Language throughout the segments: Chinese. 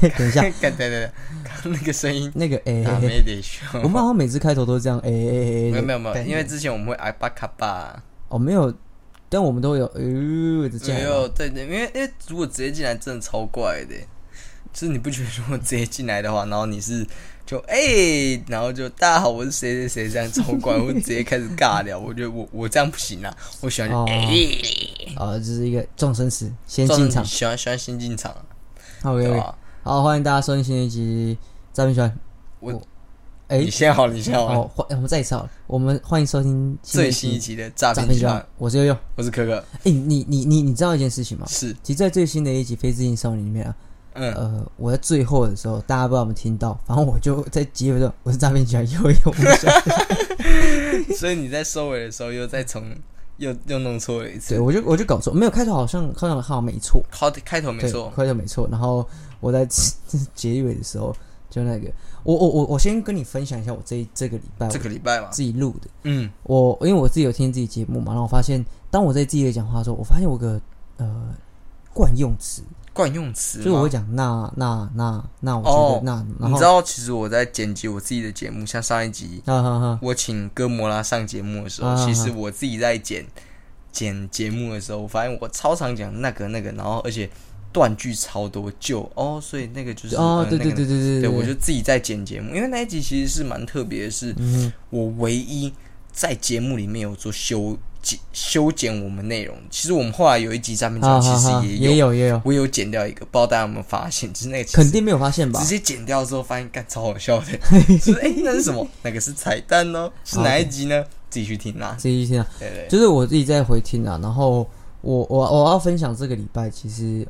等一下，干对对对，刚刚那个声音，那个哎、打欸没得说。我们好像每次开头都是这样哎哎哎，没有没有没有，因为之前我们会挨巴卡巴，哦没有，但我们都有呃这没有对对，因为因为如果直接进来真的超怪的，就是你不觉得如果直接进来的话，然后你是就哎、然后就大家好，我是谁谁谁这样超怪，或者直接开始尬聊，我觉得我我这样不行啊，我喜欢就哦。哎，啊，这是一个众生词，先进场。喜欢喜欢先进场。好？好，欢迎大家收听新的一集《诈骗圈》。我哎你，先好，你先好，哦，欢，我们再一次好了，我们欢迎收听新最新一集集的诈诈骗圈我是悠悠。我是可可，哎，你你你你知道一件事情吗？是。其实，在最新的一集《非自信少女》里面啊，嗯，呃，我在最后的时候，大家不知道有没有听到，反正我就在结尾的时候，我是诈骗集团悠悠。所以你在收尾的时候又再从又又弄错了一对，次，我就我就搞错，没有开头好像好像好像没错，开开头没对错，开头没错。然后我在 结尾的时候，就那个，我我我我先跟你分享一下我这一这个礼拜这我个礼拜嘛，自己录的。嗯，我因为我自己有听自己节目嘛，然后我发现，当我在自己的讲话的时候，我发现我个呃惯用词，惯用词所以我会嘛。讲那那那那，我觉哦得那，你知道，其实我在剪辑我自己的节目，像上一集哈哈哈，我请哥摩拉上节目的时候，啊。其实我自己在剪剪节目的时候，我发现我超常讲那个那个，然后而且断句超多，就哦，所以那个就是哦，呃对对那个对对对对，我就自己在剪节目，因为那一集其实是蛮特别的是，嗯我唯一在节目里面有做修剪修剪我们内容。其实我们后来有一集上面讲，其实也也有也有，我有剪掉一个，不知道大家有没有发现？就是那个肯定没有发现吧直？接剪掉之后，发现干超好笑的，就是哎、那是什么？那个是彩蛋哦，是哪一集呢？自己去听啦。自己去听啊，对对，就是我自己在回听啊，然后我我我要分享这个礼拜，其实。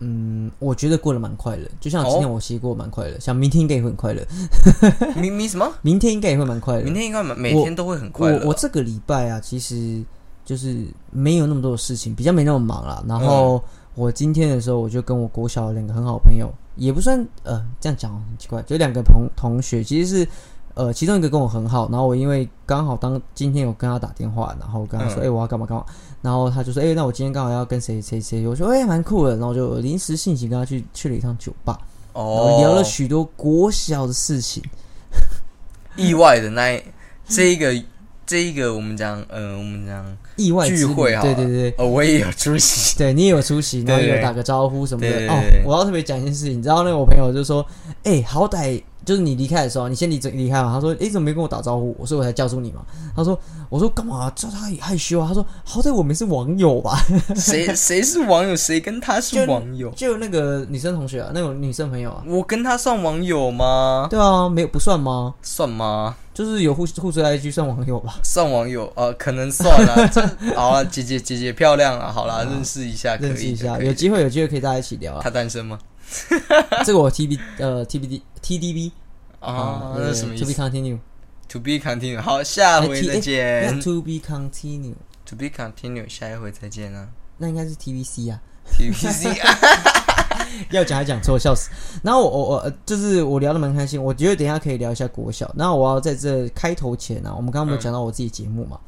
嗯，我觉得过得蛮快乐，就像今天哦我其实过得蛮快乐，像明天应该也会很快乐，明明什么？明天应该也会蛮快乐。明天应该每每天都会很快乐。我我这个礼拜啊，其实就是没有那么多的事情，比较没那么忙啦。然后嗯我今天的时候，我就跟我国小的两个很好朋友，也不算呃这样讲很奇怪，就两个同同学，其实是呃其中一个跟我很好，然后我因为刚好当今天有跟他打电话，然后我跟他说，哎、嗯我要干嘛干嘛，然后他就说，哎、那我今天刚好要跟谁谁谁，我说，哎、蛮酷的，然后我就临时兴起跟他去去了一趟酒吧，哦，聊了许多国小的事情。意外的那一这一个这一个我们讲呃我们讲意外聚会好了。对对对，哦我也有出席。对你也有出席，然后也有打个招呼什么的。哦我要特别讲一件事情，你知道那个我朋友就说，哎、好歹就是你离开的时候，你先离离开嘛。他说，哎、怎么没跟我打招呼？我说我才叫住你嘛。他说，我说干嘛？叫他也害羞啊。他说，好歹我们是网友吧？谁 谁是网友？谁跟他是就网友？就那个女生同学啊，那种女生朋友啊。我跟他算网友吗？对啊，没有不算吗？算吗？就是有互互追 IG 算网友吧？算网友呃，可能算了。这好啊，姐姐姐姐漂亮啊，好啦，认识一下，可以认识一下，有机会有机会可以大家一起聊啊。他单身吗？这个我 TB 呃 TBD TDB 啊，对那是什么意思 To be continue，？To be continue。好，下回再哎见。To be continue，To be continue，下一回再见啊。那应该是 TVC 啊。TVC 啊，要讲还讲错，笑死。然后我我我呃就是我聊得蛮开心，我觉得等一下可以聊一下国小。那我要在这开头前啊，我们刚刚没有讲到我自己节目嘛？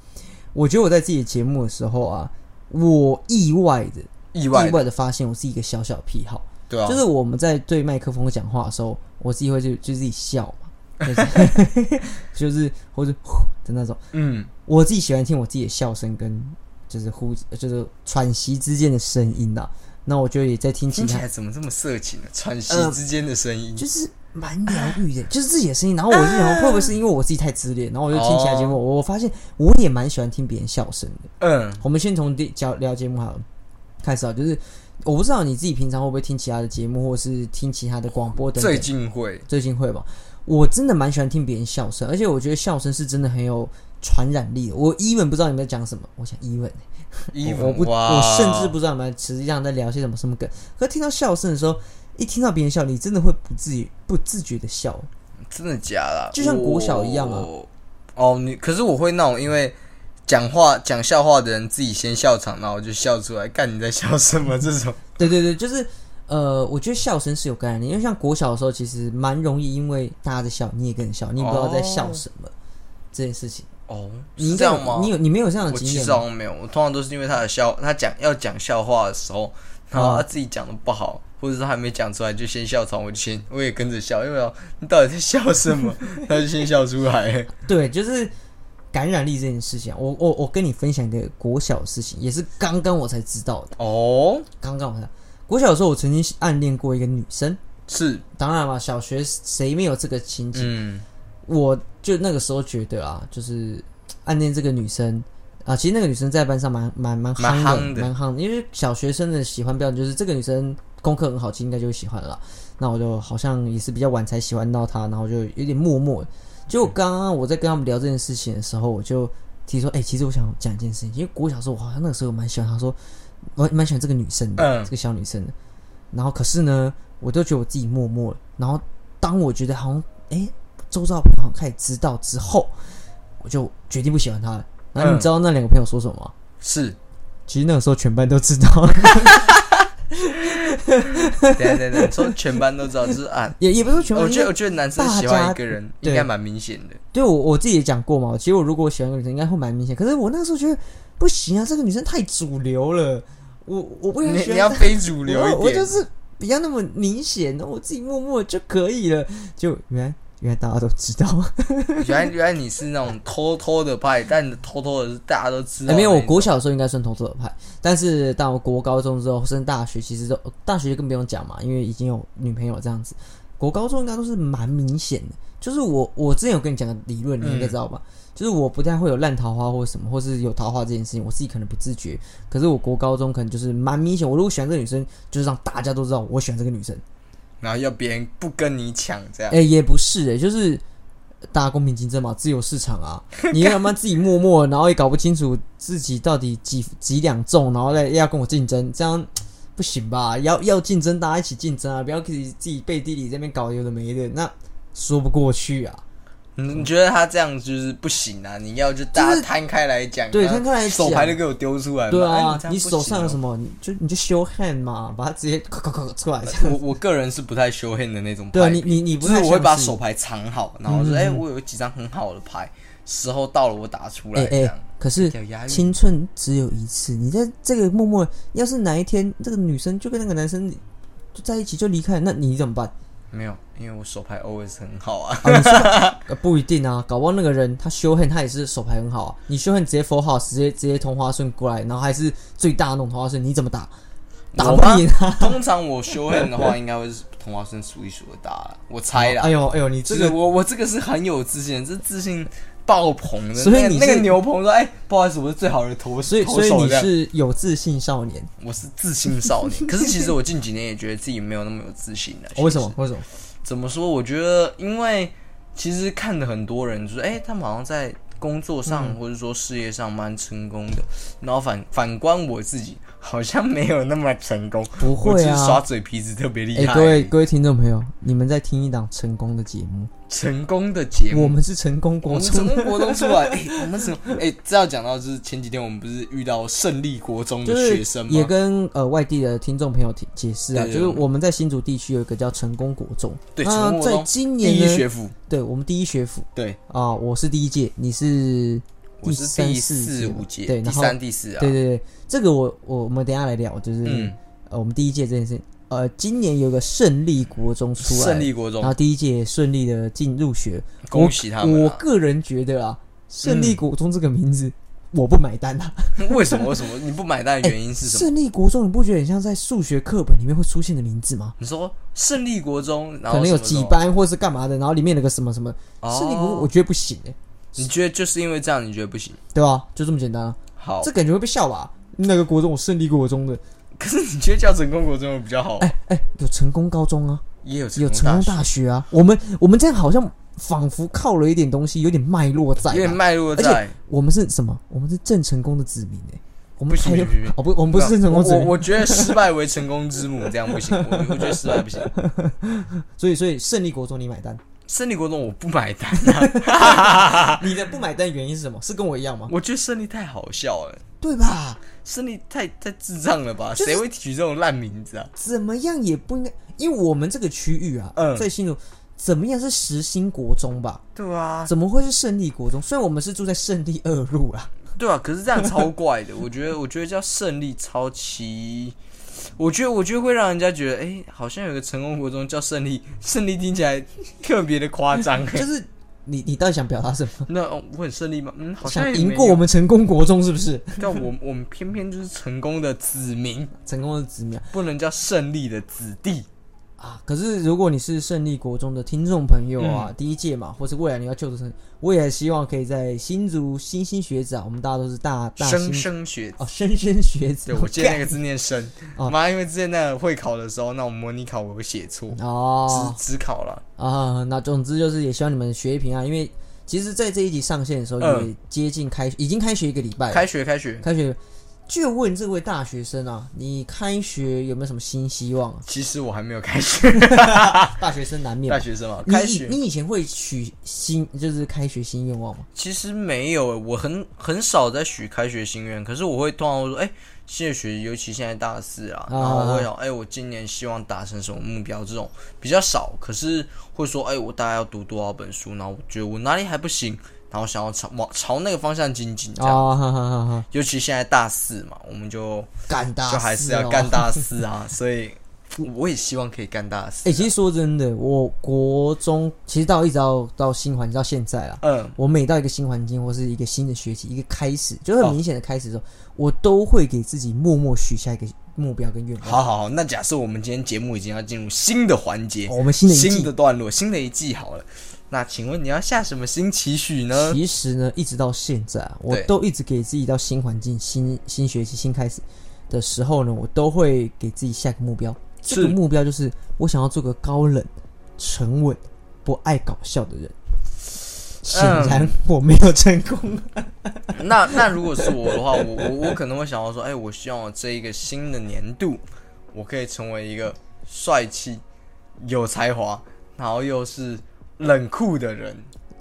我觉得我在自己的节目的时候啊，我意外的意外的，意外的发现我是一个小小癖好，对啊，就是我们在对麦克风讲话的时候，我自己会就就自己笑嘛，就是 就是或者呼的那种。嗯，我自己喜欢听我自己的笑声跟就是呼就是喘息之间的声音呐、那我觉得也在听其听起他来怎么这么色情呢？喘息呃之间的声音，就是蛮疗愈的，就是自己的声音。然后我就想，会不会是因为我自己太自恋？然后我就听其他节目，我我发现我也蛮喜欢听别人笑声的。嗯，我们先从第聊聊节目好了，开始啊，就是我不知道你自己平常会不会听其他的节目，或是听其他的广播等等。最近会，最近会吧？我真的蛮喜欢听别人笑声，而且我觉得笑声是真的很有传染力的。我 even 不知道你们在讲什么，我想 even 衣我我不，我甚至不知道你们实际上在聊些什么什么梗。可是听到笑声的时候，一听到别人笑，你真的会不自不自觉的笑。真的假的？就像国小一样啊。哦，你可是我会那种因为讲话讲笑话的人自己先笑场，然后就笑出来，看你在笑什么？这种 对对对，就是呃，我觉得笑声是有感染力，因为像国小的时候，其实蛮容易因为大家在笑，你也跟着笑，你也不知道在笑什么、这件事情。哦，你这样吗？你有你没有这样的我其经验吗？实好像没有，我通常都是因为他的笑，他讲要讲笑话的时候，然后他自己讲的不好，或者是还没讲出来就先笑场，我就先我也跟着笑，因为我你到底在笑什么？他就先笑出来。对，就是感染力这件事情啊，我我我跟你分享一个国小的事情，也是刚刚我才知道的。哦，刚刚我才国小的时候，我曾经暗恋过一个女生。是，当然嘛，小学谁没有这个情景？嗯，我就那个时候觉得啊，就是暗恋这个女生啊，其实那个女生在班上蛮蛮蛮蛮夯夯的蛮夯的，因为小学生的喜欢标准就是这个女生功课很好，其实应该就会喜欢了。那我就好像也是比较晚才喜欢到她，然后就有点默默。结果刚刚我在跟他们聊这件事情的时候，我就提说，哎、其实我想讲一件事情，因为国小时候我好像那个时候蛮喜欢他说，我蛮喜欢这个女生的，嗯这个小女生的。然后可是呢，我都觉得我自己默默了。然后当我觉得好像哎，周遭的朋友好像开始知道之后，我就决定不喜欢他了。然后你嗯知道那两个朋友说什么吗？是。其实那个时候全班都知道，等一下等一下，说全班都知道，就是啊。也也不是全班。我觉得，我觉得男生喜欢一个人应该蛮明显的。对我我自己也讲过嘛，其实我如果我喜欢一个女生，应该会蛮明显。可是我那个时候觉得不行啊，这个女生太主流了，我我不你喜欢你要非主流一点，我我就是不要那么明显，我自己默默就可以了。就原来原来大家都知道，原来原来你是那种偷偷的派，但偷偷的是大家都知道没有，我国小的时候应该算偷偷的派，但是到国高中之后升大学，其实都大学更不用讲嘛，因为已经有女朋友这样子。国高中应该都是蛮明显的，就是我我之前有跟你讲的理论，你应该知道吧？就是我不太会有烂桃花或什么，或是有桃花这件事情，我自己可能不自觉。可是我国高中可能就是蛮明显，我如果喜欢这个女生，就是让大家都知道我喜欢这个女生。然后要别人不跟你抢这样哎、。也不是哎、就是大家公平竞争嘛，自由市场啊。你他妈自己默默，然后也搞不清楚自己到底几几两重，然后再要跟我竞争，这样不行吧？要要竞争，大家一起竞争啊！不要自己自己背地里这边搞有的没的，那说不过去啊。你你觉得他这样就是不行啊？你要就大家摊开来讲，对摊开来讲手牌都给我丢出来嘛。对哎啊，你手上有什？么，你就你就 show hand 嘛，把它直接咔咔咔出来。我我个人是不太修 hand 的那种牌，对啊，你你你不是我会把手牌藏好，然后说，嗯哎、我有几张很好的牌，时候到了我打出来哎。哎，可是青春只有一次，你在这个默默，要是哪一天这个女生就跟那个男生就在一起就离开，那你怎么办？没有，因为我手牌 always 很好啊。啊，你说 呃不一定啊，搞不好那个人他修恨他也是手牌很好啊，你修恨直接 full house，直接直接同花顺过来，然后还是最大的那种同花顺，你怎么打？打不吗赢啊！通常我修 hand 的话，应该会是同花顺数一数二大了，我猜啦。哎呦哎呦，你这个个我我这个是很有自信的，这自信爆棚的。所以你那个那个牛棚说：“哎、不好意思，我是最好的投所以所以你是有自信少年，我是自信少年。可是其实我近几年也觉得自己没有那么有自信了。哦为什么？为什么？怎么说？我觉得，因为其实看的很多人就是，哎、他们好像在工作上、嗯或者说事业上蛮成功的，然后反反观我自己，好像没有那么成功。不我会只是耍啊！嘴皮子特别厉哎、害。各位各位听众朋友，你们在听一档成功的节目，成功的节目，我们是成功国中。成中，功国中出来，哎、我们成哎，这要讲到就是前几天我们不是遇到胜利国中的学生吗？也跟呃外地的听众朋友提解释啊，就是我们在新竹地区有一个叫成功国中，对成功国中第今年第，一学府，对我们第一学府。对，啊，我是第一届，你是我是第四五届，对，第三第四啊，对对对，这个我我我们等一下来聊，就是、嗯，呃我们第一届这件事情，呃今年有个胜利国中出来，胜利国中，然后第一届顺利的进入学，恭喜他们啊！我个人觉得啊，胜利国中这个名字、我不买单啊。为什么？为什么你不买单的 原因是什么？胜利国中，你不觉得很像在数学课本里面会出现的名字吗？你说胜利国中，然可能有？几班或是干嘛的，然后里面有个什么什么哦胜利国中，我觉得不行哎、你觉得就是因为这样，你觉得不行？对吧？就这么简单啊，好这，感觉会被笑吧？那个国中，我胜利国中的，可是你觉得叫成功国中比较好？哎哎，有成功高中啊，也有有成功大大学啊。我们我们这样好像仿佛靠了一点东西，有点脉络在有点脉络而且在。我们是什么？我们是郑成功的子民哎、我们不行不行不行哦不，我们不是郑成功子民，我我觉得失败为成功之母，这样不行。我我觉得失败不行。所以所以胜利国中你买单，胜利国中我不买单，啊 你的不买单原因是什么？是跟我一样吗？我觉得胜利太好笑了，对吧？胜利太太智障了吧？就是谁会取这种烂名字啊？怎么样也不应该，因为我们这个区域啊，嗯在新竹，怎么样是实心国中吧？对啊，怎么会是胜利国中？虽然我们是住在胜利二路啊，对啊，可是这样超怪的。我觉得，我觉得叫胜利超奇，我觉得我觉得会让人家觉得，哎、好像有个成功国中叫胜利，胜利听起来特别的夸张。就是你你到底想表达什么？那哦我很胜利吗？嗯，好像赢过我们成功国中是不是？但我我们偏偏就是成功的子民，成功的子民啊不能叫胜利的子弟。啊！可是如果你是胜利国中的听众朋友嗯啊，第一届嘛，或是未来你要就读生，我也希望可以在新竹新兴学子啊，我们大家都是大大生新生学哦，生生学子。对我记得那个 字念生哦，妈，因为之前那个会考的时候，那我模拟考我有写错，哦只只考了。啊，那总之就是也希望你们学业平啊，因为其实，在这一集上线的时候嗯也接近开，已经开学一个礼拜了，开学开学，开学。就问这位大学生啊，你开学有没有什么新希望啊？其实我还没有开学，大学生难免大学生啊，开学你以前会许新就是开学新愿望吗？其实没有，我很很少在许开学心愿，可是我会通常会说，哎、新的学期，尤其现在大四啊，啊然后我会想，哎、我今年希望达成什么目标，这种比较少，可是会说，哎、我大概要读多少本书，然后我觉得我哪里还不行，然后想要朝往朝那个方向精进，这样。尤其现在大四嘛，我们就干大就还是要干大事啊，所以我也希望可以干大事。哎、其实说真的，我国中其实到一直到到新环境到现在啊，嗯，我每到一个新环境或是一个新的学期，一个开始，就很明显的开始的时候，我都会给自己默默许下一个目标跟愿望。好好好，那假设我们今天节目已经要进入新的环节，哦我们新的一季新的段落，新的一季好了。那请问你要下什么新期许呢？其实呢，一直到现在啊，我都一直给自己到新环境、新新学期、新开始的时候呢，我都会给自己下个目标。这个目标就是我想要做个高冷、沉稳、不爱搞笑的人。显然我没有成功。那那如果是我的话，我我我可能会想要说，哎，我希望我这一个新的年度，我可以成为一个帅气、有才华，然后又是冷酷的人。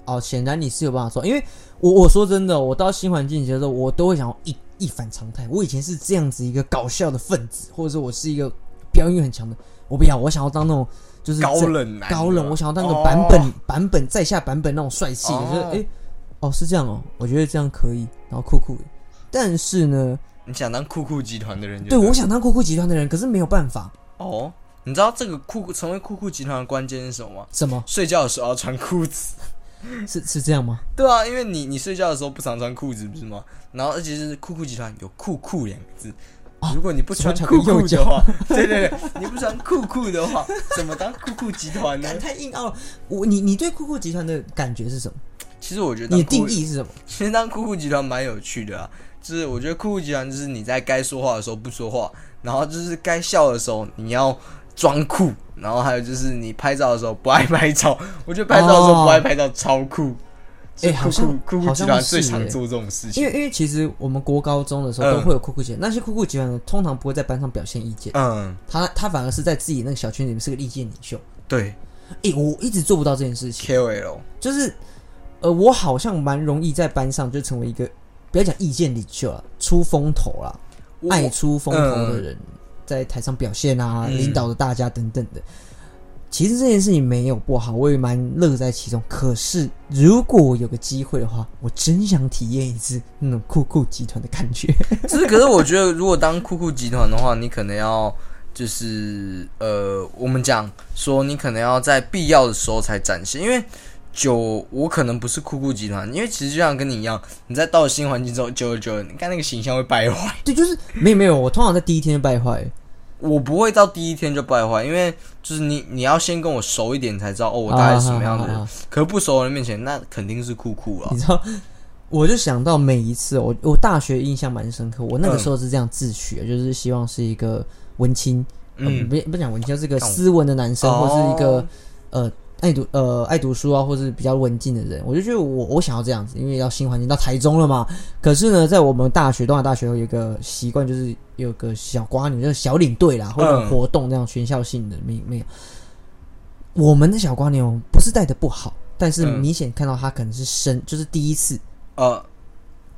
哦，显然你是有办法做，因为我我说真的，我到新环境的时候，我都会想要一一反常态。我以前是这样子一个搞笑的分子，或者说我是一个表演欲很强的，我不要，我想要当那种就是高冷男，高冷，我想要当个哦版本、版本在下版本那种帅气的，哦就是诶，哦是这样哦，我觉得这样可以，然后酷酷的。但是呢，你想当酷酷集团的人對对我想当酷酷集团的人，可是没有办法，哦，你知道这个酷酷成为酷酷集团的关键是什么吗？什么睡觉的时候要穿裤子。是是这样吗？对啊，因为你你睡觉的时候不常穿裤子，不是吗？然后而且是酷酷集团有酷酷两个字。如果你不穿酷酷的话，对对对，你不穿酷酷的话，怎么当酷酷集团呢干？太硬凹了。我你你对酷酷集团的感觉是什么？其实我觉得你的定，义是什么？其实当酷酷集团蛮有趣的啊。就是我觉得酷酷集团就是你在该说话的时候不说话，然后就是该笑的时候你要装酷，然后还有就是你拍照的时候不爱拍照。我觉得拍照的时候不爱拍照超酷。哎好像酷酷酷集团最常做这种事情。因为因为其实我们国高中的时候嗯都会有酷酷集团，那些酷酷集团呢，通常不会在班上表现意见，嗯，他他反而是在自己那个小圈里面是个意见领袖。对哎，我一直做不到这件事情，，KOL，就是呃，我好像蛮容易在班上就成为一个不要讲意见领袖了，出风头了，爱出风头的人，在台上表现啊，嗯领导着大家等等的。其实这件事情没有不好，我也蛮乐在其中。可是如果我有个机会的话，我真想体验一次那种酷酷集团的感觉。只是，可是我觉得，如果当酷酷集团的话，你可能要就是呃，我们讲说，你可能要在必要的时候才展现，因为久我可能不是酷酷集团，因为其实就像跟你一样，你在到了新环境之后，久而久之，你看那个形象会败坏。对，就是没有没有，我通常在第一天就败坏。我不会到第一天就败坏，因为就是你你要先跟我熟一点，才知道哦，我大概是什么样的人。啊啊啊啊可不熟的人面前，那肯定是酷酷了你。知道，我就想到每一次，我我大学印象蛮深刻。我那个时候是这样自诩的，就是希望是一个文青，嗯，嗯，不不讲文青，就是一个斯文的男生，哦或是一个呃爱读呃爱读书啊，或是比较文静的人。我就觉得我我想要这样子，因为要新环境到台中了嘛。可是呢，在我们大学东华大学有一个习惯，就是有个小瓜女，就是小领队啦，或者嗯活动这样全校性的，没没有。我们的小瓜牛不是带的不好，但是嗯明显看到他可能是生，就是第一次。呃，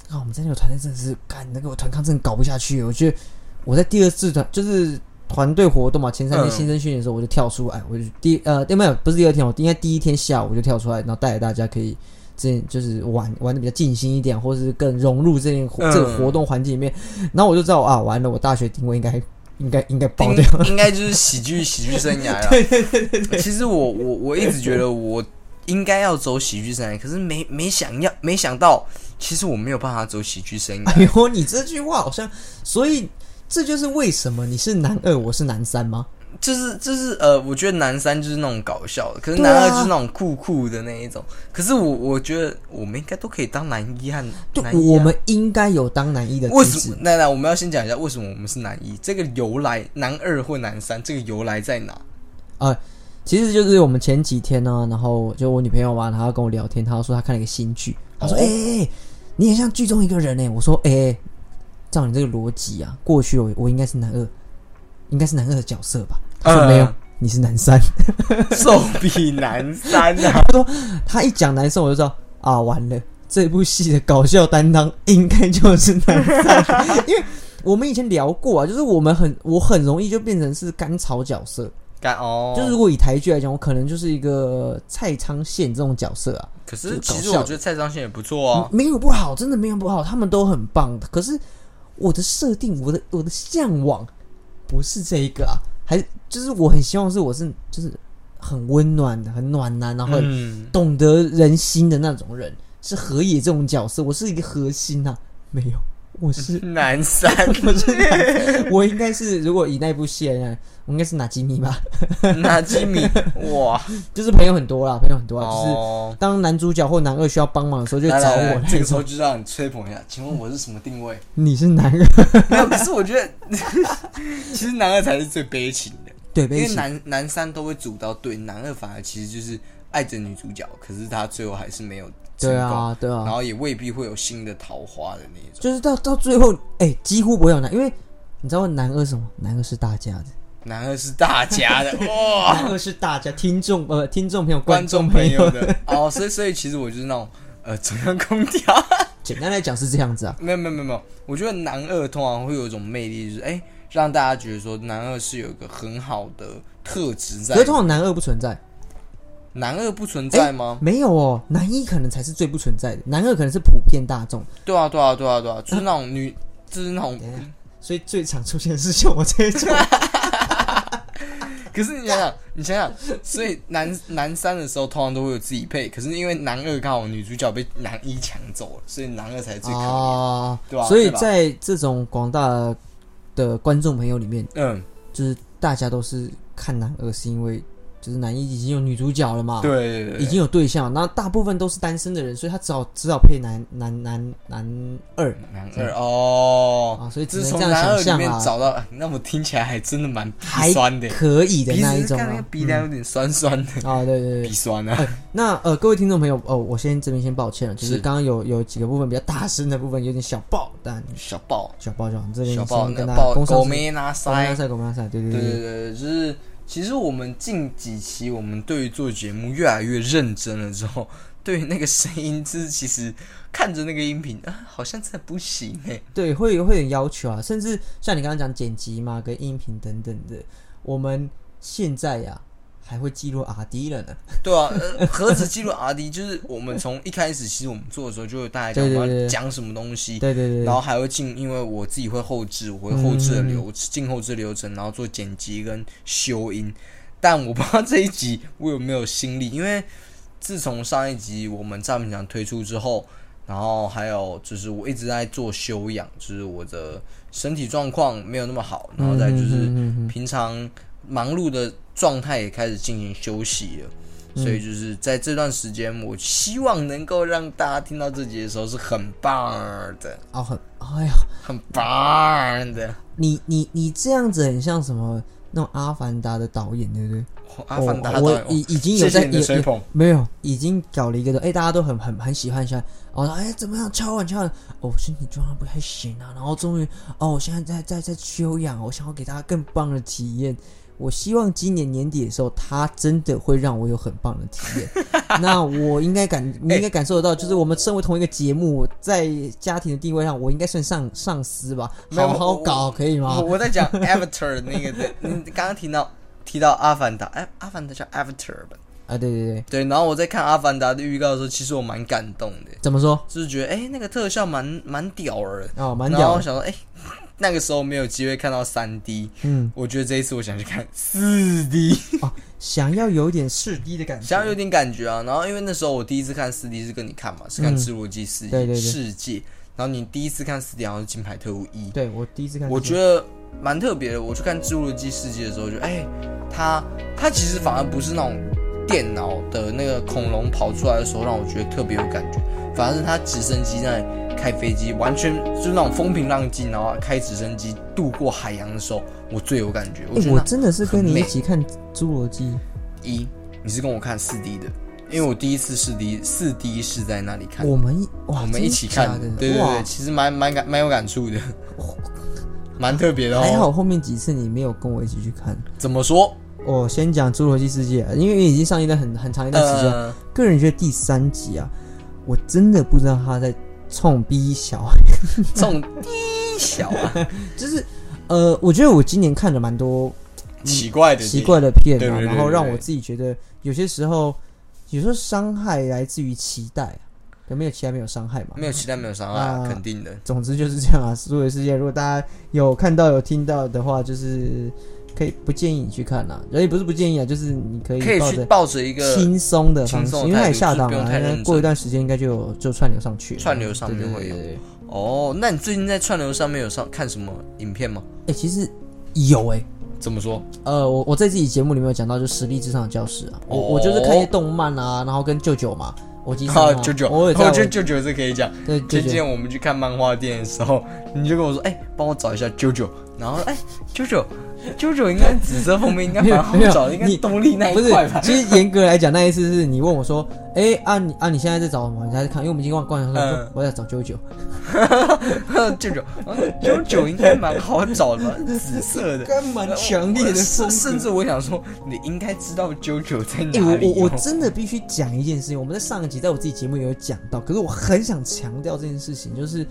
啊，我们在那个团队真的是，干那个我团康真的搞不下去。我觉得我在第二次团就是团队活动嘛，前三天嗯新生训练的时候，我就跳出来，我就第呃，没有不是第二天，我应该第一天下午我就跳出来，然后带着大家可以这就是玩玩的比较尽心一点，或是更融入这件这个活动环境里面。然后我就知道啊，完了，我大学定位应该应该应该爆应掉。应该就是喜剧喜剧生涯了。对对对对其实我我我一直觉得我应该要走喜剧生涯，可是没没想要没想到，其实我没有办法走喜剧生涯。哎呦，你这句话好像，所以这就是为什么你是男二，我是男三吗？就是就是呃，我觉得男三就是那种搞笑的，可是男二就是那种酷酷的那一种。可是我我觉得我们应该都可以当男一和对，男我们应该有当男一的为什么？资质。来来，我们要先讲一下为什么我们是男一，这个由来，男二或男三，这个由来在哪？其实就是我们前几天呢，然后就我女朋友嘛，她要跟我聊天，她说她看了一个新剧，她说：“哦哎哎、哎你很像剧中一个人哎。”我说：“哎、哎照你这个逻辑啊，过去我我应该是男二，应该是男二的角色吧？”他说：“嗯没有，你是男三。寿比男三啊！” 她一讲男生，我就知道啊，完了，这部戏的搞笑担当应该就是男三，因为我们以前聊过啊，就是我们很我很容易就变成是甘草角色。干哦，就是如果以台剧来讲，我可能就是一个蔡昌宪这种角色啊，可是其实我觉得蔡昌宪也不错哦。没有不好，真的没有不好，他们都很棒的。可是我的设定，我的我的向往不是这一个啊，还就是我很希望是我是就是很温暖的、很暖男，然后懂得人心的那种人，是河野这种角色，我是一个核心啊，没有，我是男三，我是男我应该是如果以那部戏来讲，我应该是哪吉米吧，哪吉米，哇，就是朋友很多啦，朋友很多啦，就是。哦，当男主角或男二需要帮忙的时候，就找我。来来这个。时候就让你吹捧一下，请问我是什么定位？你是男二，没有，可是我觉得其实男二才是最悲情的，对，因为男男三都会主刀对，男二反而其实就是爱着女主角，可是他最后还是没有成对，啊，对啊，然后也未必会有新的桃花的那种。就是到到最后，哎、几乎不会有男，因为你知道男二是什么？男二是大家的，男二是大家的 哇，男二是大家听众呃听众朋友、观众众朋友友。的 哦，所以所以其实我就是那种呃中央空调。简单来讲是这样子啊，没有没有没有没有，我觉得男二通常会有一种魅力，就是哎、让大家觉得说男二是有一个很好的特质在可是。通常男二不存在，男二不存在吗？没有哦，男一可能才是最不存在的，男二可能是普遍大众，对啊对啊对啊对啊，就是那种女，就是那种。所以最常出现的是像我这一种。可是你想想，你想想，所以男男三的时候通常都会有自己配，可是因为男二刚好女主角被男一抢走了，所以男二才最可怜。啊，对吧所以在这种广大的观众朋友里面，嗯，就是大家都是看男二，是因为就是男一已经有女主角了嘛，，对。对对，已经有对象，那大部分都是单身的人，所以他只好只好配男男男男二。男二哦，啊，所以只是能这样从男二里想象啊，面找到，那我听起来还真的蛮鼻还酸的，可以的那一种啊，鼻梁有点酸酸的，嗯。啊，对对鼻。酸啊。那呃，各位听众朋友，哦，我先这边先抱歉了，就是。是刚刚有有几个部分比较大声的部分有点小爆，但小爆，小爆就好，这边先跟大家工商狗妹拉塞，狗妹赛狗妹赛，对对对。对对，对，就是其实我们近几期我们对于做节目越来越认真了之后，对于那个声音，就是其实看着那个音频啊，好像真的不行哎、对，会有会有要求啊，甚至像你刚刚讲剪辑嘛，跟音频等等的，我们现在呀、还会记录 R D 了呢。对啊，呃，何止记录 R D，就是我们从一开始，其实我们做的时候就会大概讲讲什么东西，对对对，然后还会进，因为我自己会后置，我会后置的嗯。流进后置流程，然后做剪辑跟修音。但我不知道这一集我有没有心力，因为自从上一集我们诈骗奖推出之后，然后还有就是我一直在做修养，就是我的身体状况没有那么好，然后再就是平常忙碌的状态也开始进行休息了。嗯所以就是在这段时间，我希望能够让大家听到这集的时候是很棒的。哦，很，哎呀，很棒的。你你你这样子很像什么那种《阿凡达》的导演，对不对？阿凡达哦导演，我已已经有在也也你的吹捧。没有，已经搞了一个的，哎、大家都很很很喜欢，喜欢。哦，哎，怎么样？敲碗敲碗，哦，身体状况不太行啊。然后终于，哦，我现在在在在休养，我想要给大家更棒的体验。我希望今年年底的时候，他真的会让我有很棒的体验。那我应该感，你应该感受得到，就是我们身为同一个节目，在家庭的地位上，我应该算上上司吧？好好搞，可以吗我？我在讲 Avatar 那个的，你刚刚提到提到阿凡达，哎，阿凡达叫 Avatar 吧？啊，对对对，对，然后我在看《阿凡达》的预告的时候，其实我蛮感动的，怎么说？就是觉得哎、那个特效蛮蛮屌儿的，哦，蛮然后屌，我想说哎、那个时候没有机会看到三 D，嗯，我觉得这一次我想去看四 D，想要有点四 D 的感觉，想要有点感觉啊。然后因为那时候我第一次看四 D 是跟你看嘛，是看嗯《侏罗纪世界》对对对。世界，然后你第一次看四 D 好像是《金牌特务一》，对我第一次看，我觉得蛮特别的。我去看《侏罗纪世界》的时候，就哎、它它其实反而不是那种电脑的那个恐龙跑出来的时候让我觉得特别有感觉，反而是他直升机在开飞机，完全就是那种风平浪静，然后开直升机渡过海洋的时候，我最有感觉。我哎、觉得那我真的是跟你一起看《侏罗纪》，一你是跟我看四 D 的，因为我第一次四 D 四 D 是在那里看。我们一哇，我们一起看的的，对对对，其实蛮蛮感蛮有感触的，蛮特别的哦。还好后面几次你没有跟我一起去看。怎么说？我先讲《侏罗纪世界》，因为已经上映了很很长一段时间，呃，个人觉得第三集啊，我真的不知道他在冲逼小，这种低小啊，就是呃，我觉得我今年看了蛮多奇怪的奇怪的片啊，然后让我自己觉得有些时候，有时候伤害来自于期待啊，有没有期待没有伤害嘛？没有期待，没有伤害，啊肯定的。总之就是这样啊，所有世界，如果大家有看到有听到的话，就是可以不建议你去看啦，也不是不建议啊，就是你可以可以去抱着一个轻松的方式，轻松的因为它也下档了，太认真应该过一段时间应该就就串流上去了，串流上面对对会有哦。那你最近在串流上面有上看什么影片吗？哎、其实有哎、怎么说？呃，我我在自己节目里面有讲到，就实力至上的教室啊，我、哦我就是看一些动漫啊，然后跟舅舅嘛，我记啊，得九九，我有在我我觉得舅舅是可以讲。对舅舅前几天我们去看漫画店的时候，你就跟我说：“哎、帮我找一下舅舅。”然后哎，九九，九九应该紫色封面应该 蛮好找的，应该你东立那一块吧，？其实严格来讲，那一次是你问我说，哎、啊你啊你现在在找什么？你还在看？因为我们已经逛逛了，我在找九九。九九，九九应该蛮好找的，紫色的。干蛮强烈的甚甚至我想说，你应该知道九九在哎、哪里、哦我我我真的必须讲一件事情，我们在上一集在我自己节目也有讲到，可是我很想强调这件事情，就是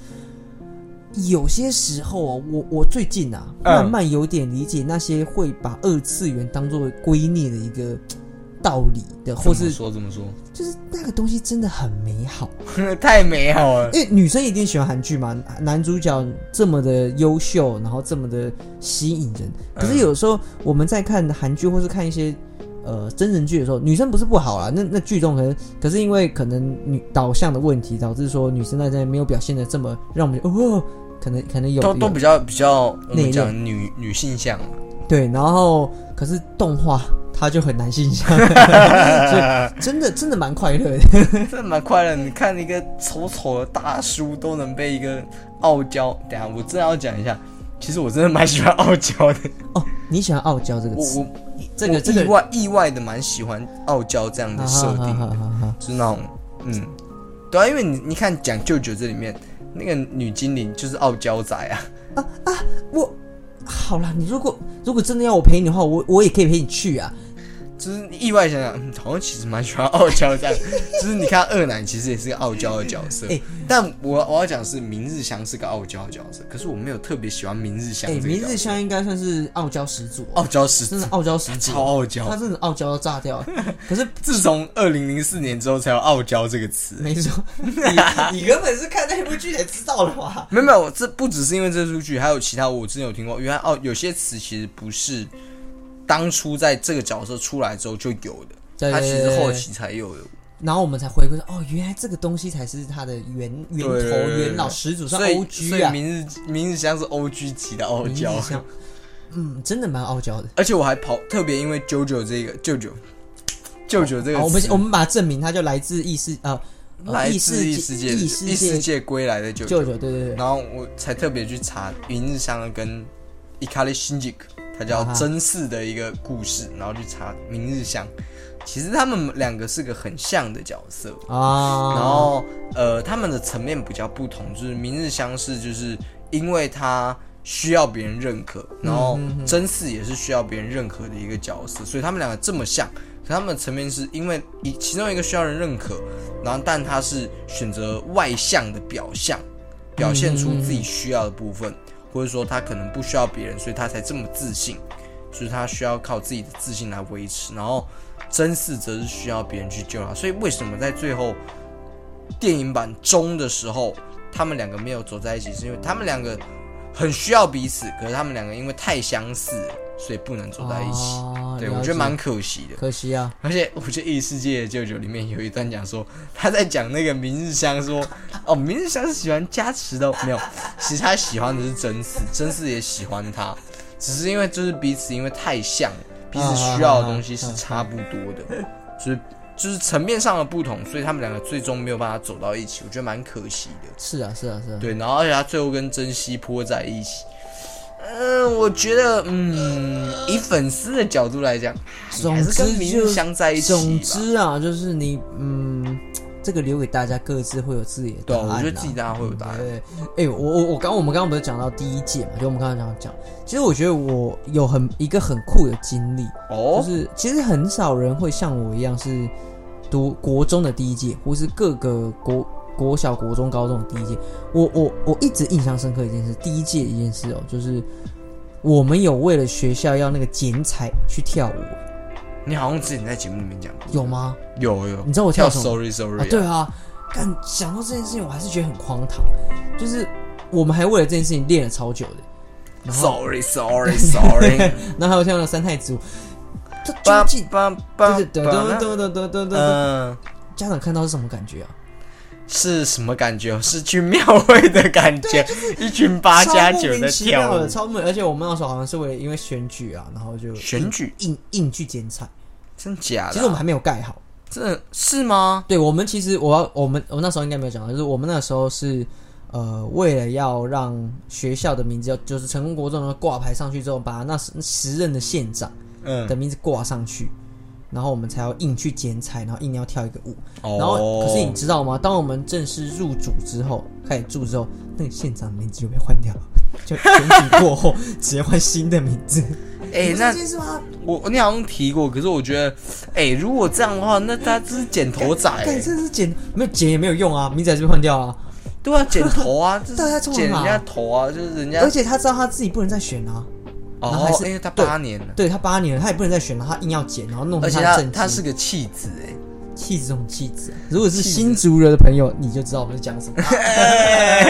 有些时候啊，我我最近啊，嗯慢慢有点理解那些会把二次元当做圭臬的一个道理的，或是说怎么说，就是那个东西真的很美好。太美好了。因为女生一定喜欢韩剧嘛，男主角这么的优秀，然后这么的吸引人。可是有时候我们在看韩剧或是看一些呃真人剧的时候，女生不是不好啦，那那剧中可能可是因为可能女导向的问题，导致说女生在这没有表现的这么让我们哦，可能可能有有都都比较比较，我内敛们讲女女性向，对，然后可是动画它就很难形象，所以真的真的蛮快乐的。真的蛮快乐。你看一个丑丑的大叔都能被一个傲娇，等下我真的要讲一下，其实我真的蛮喜欢傲娇的。哦，你喜欢傲娇这个词？我我这个这个我意外意外的蛮喜欢傲娇这样的设定，就是那种嗯，对啊，因为你你看讲舅舅这里面那个女精灵就是傲娇仔啊。啊啊，我好啦，你如果如果真的要我陪你的话，我我也可以陪你去啊。就是你意外想想，嗯好像其实蛮喜欢傲娇这样。就是你看二奶其实也是个傲娇的角色，哎但我我要讲是明日香是个傲娇的角色，可是我没有特别喜欢明日香哎。明日香应该算是傲娇始祖、傲娇始祖真的，傲娇始祖，超傲娇他。真的傲娇到炸掉。可是自从二零零四年之后才有傲娇这个词。没错，你你根本是看那部剧才知道的吧？没有没有，这不只是因为这出剧，还有其他我之前有听过。原来哦，有些词其实不是当初在这个角色出来之后就有的，对它其实后期才有的。然后我们才回归说，哦，原来这个东西才是它的源源头、元老始祖，算所以 O 所 G 啊。以明日明日香是 O G 级的傲娇嗯，真的蛮傲娇的。而且我还跑特别因为九九这个舅舅舅舅这个好，我们词我们把它证明，它就来自异世呃，呃来自异世界异异世世界界归来的舅舅舅，舅，对对对。然后我才特别去查云日香跟伊卡利辛吉克，它叫真嗣的一个故事，然后去查明日香。其实他们两个是个很像的角色，啊，然后呃，他们的层面比较不同，就是明日香是就是因为他需要别人认可，然后真嗣也是需要别人认可的一个角色，所以他们两个这么像，可他们的层面是因为一其中一个需要人认可，然后但他是选择外向的表象，表现出自己需要的部分，或者说他可能不需要别人，所以他才这么自信。所以他需要靠自己的自信来维持，然后真嗣则是需要别人去救他。所以为什么在最后电影版中的时候，他们两个没有走在一起，是因为他们两个很需要彼此，可是他们两个因为太相似，所以不能走在一起。对，我觉得蛮可惜的。可惜啊。而且我觉得《异世界的舅舅》里面有一段讲说，他在讲那个明日香说，哦，明日香是喜欢加持的，没有，其实他喜欢的是真嗣，真嗣也喜欢他，只是因为就是彼此因为太像，彼此需要的东西是差不多的，就是就是层面上的不同，所以他们两个最终没有办法走到一起，我觉得蛮可惜的。是啊，是啊，是啊。对，然后而且他最后跟珍惜泼在一起。嗯，我觉得，嗯，以粉丝的角度来讲，你还是跟明日香在一起。总之啊，就是你，嗯，这个留给大家各自会有自己的答对。我觉得自己大家会有答案。对，哎、我我我刚我们刚刚不是讲到第一届嘛，就我们刚刚讲讲，其实我觉得我有很一个很酷的经历，哦就，是其实很少人会像我一样是读国中的第一届，或是各个国国小、国中、高中第一届。我我我一直印象深刻一件事，第一届一件事哦，就是我们有为了学校要那个剪彩去跳舞，你好像之前在节目里面讲过，有吗？有有，你知道我跳跳什么？Sorry Sorry 啊，对啊，但想到这件事情，我还是觉得很荒唐，就是我们还为了这件事情练了超久的。，Sorry Sorry Sorry，然后还有像那个三太子舞，这叭究竟叭就叭是噔噔噔噔噔噔噔，嗯，家长看到是什么感觉啊？是什么感觉？是去庙会的感觉，一群八加九的跳舞。超莫名，而且我们那时候好像是为了因为选举啊，然后就选举硬硬去剪彩，真假的啊？其实我们还没有盖好。这是吗？对我们其实我要我们我那时候应该没有讲到，就是我们那时候是呃为了要让学校的名字要就是成功国中的挂牌上去之后，把那时时任的县长嗯的，名字挂上去，然后我们才要硬去剪彩，然后硬要跳一个舞。哦然后可是你知道吗？当我们正式入主之后，开始住之后，那个县长的名字就被换掉了，就选举过后直接换新的名字。哎、事吗？我你好像提过，可是我觉得，哎、如果这样的话，那他这是剪头仔、干欸，真的是剪没有剪也没有用啊，名字还是被换掉啊。对啊，剪头啊，这是剪人家头啊，就是人家而且他知道他自己不能再选啊，然后还哦，是因为他八年了，对他八年了，他也不能再选了，他硬要剪，然后弄而且他他是个弃子哎、弃子这种气质啊。如果是新族人的朋友，你就知道我们在讲什么。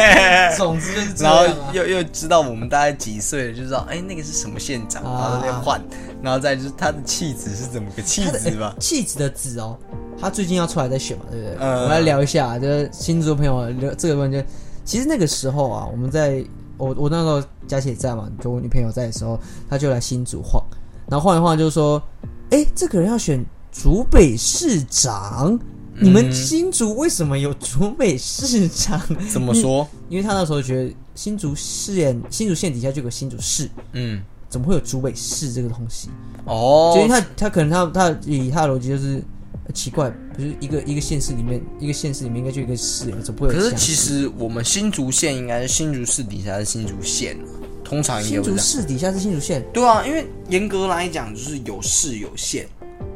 总之就是这然后。又又知道我们大概几岁了，就知道哎、那个是什么县长，然后在那边换，然后再就是他的弃子是怎么个气他的质吧？弃子的子哦，他最近要出来再选嘛，对不对？嗯我们来聊一下，就是新族朋友聊这个问题。其实那个时候啊，我们在我我那时候佳琪也在嘛，就我女朋友在的时候，她就来新竹晃，然后晃一晃就说：“哎，这个人要选竹北市长，你们嗯新竹为什么有竹北市长？” 怎么说？因为他那时候觉得新竹县新竹县底下就有个新竹市，嗯，怎么会有竹北市这个东西？哦就因为他他可能他他以他的逻辑就是、呃奇怪，不是一个一个县市里面一个县市里面应该就一个市，怎么不会有可是其实我们新竹县应该是新竹市底下是新竹县啊通常也新竹。市底下是新竹县，对啊，因为严格来讲就是有市有县，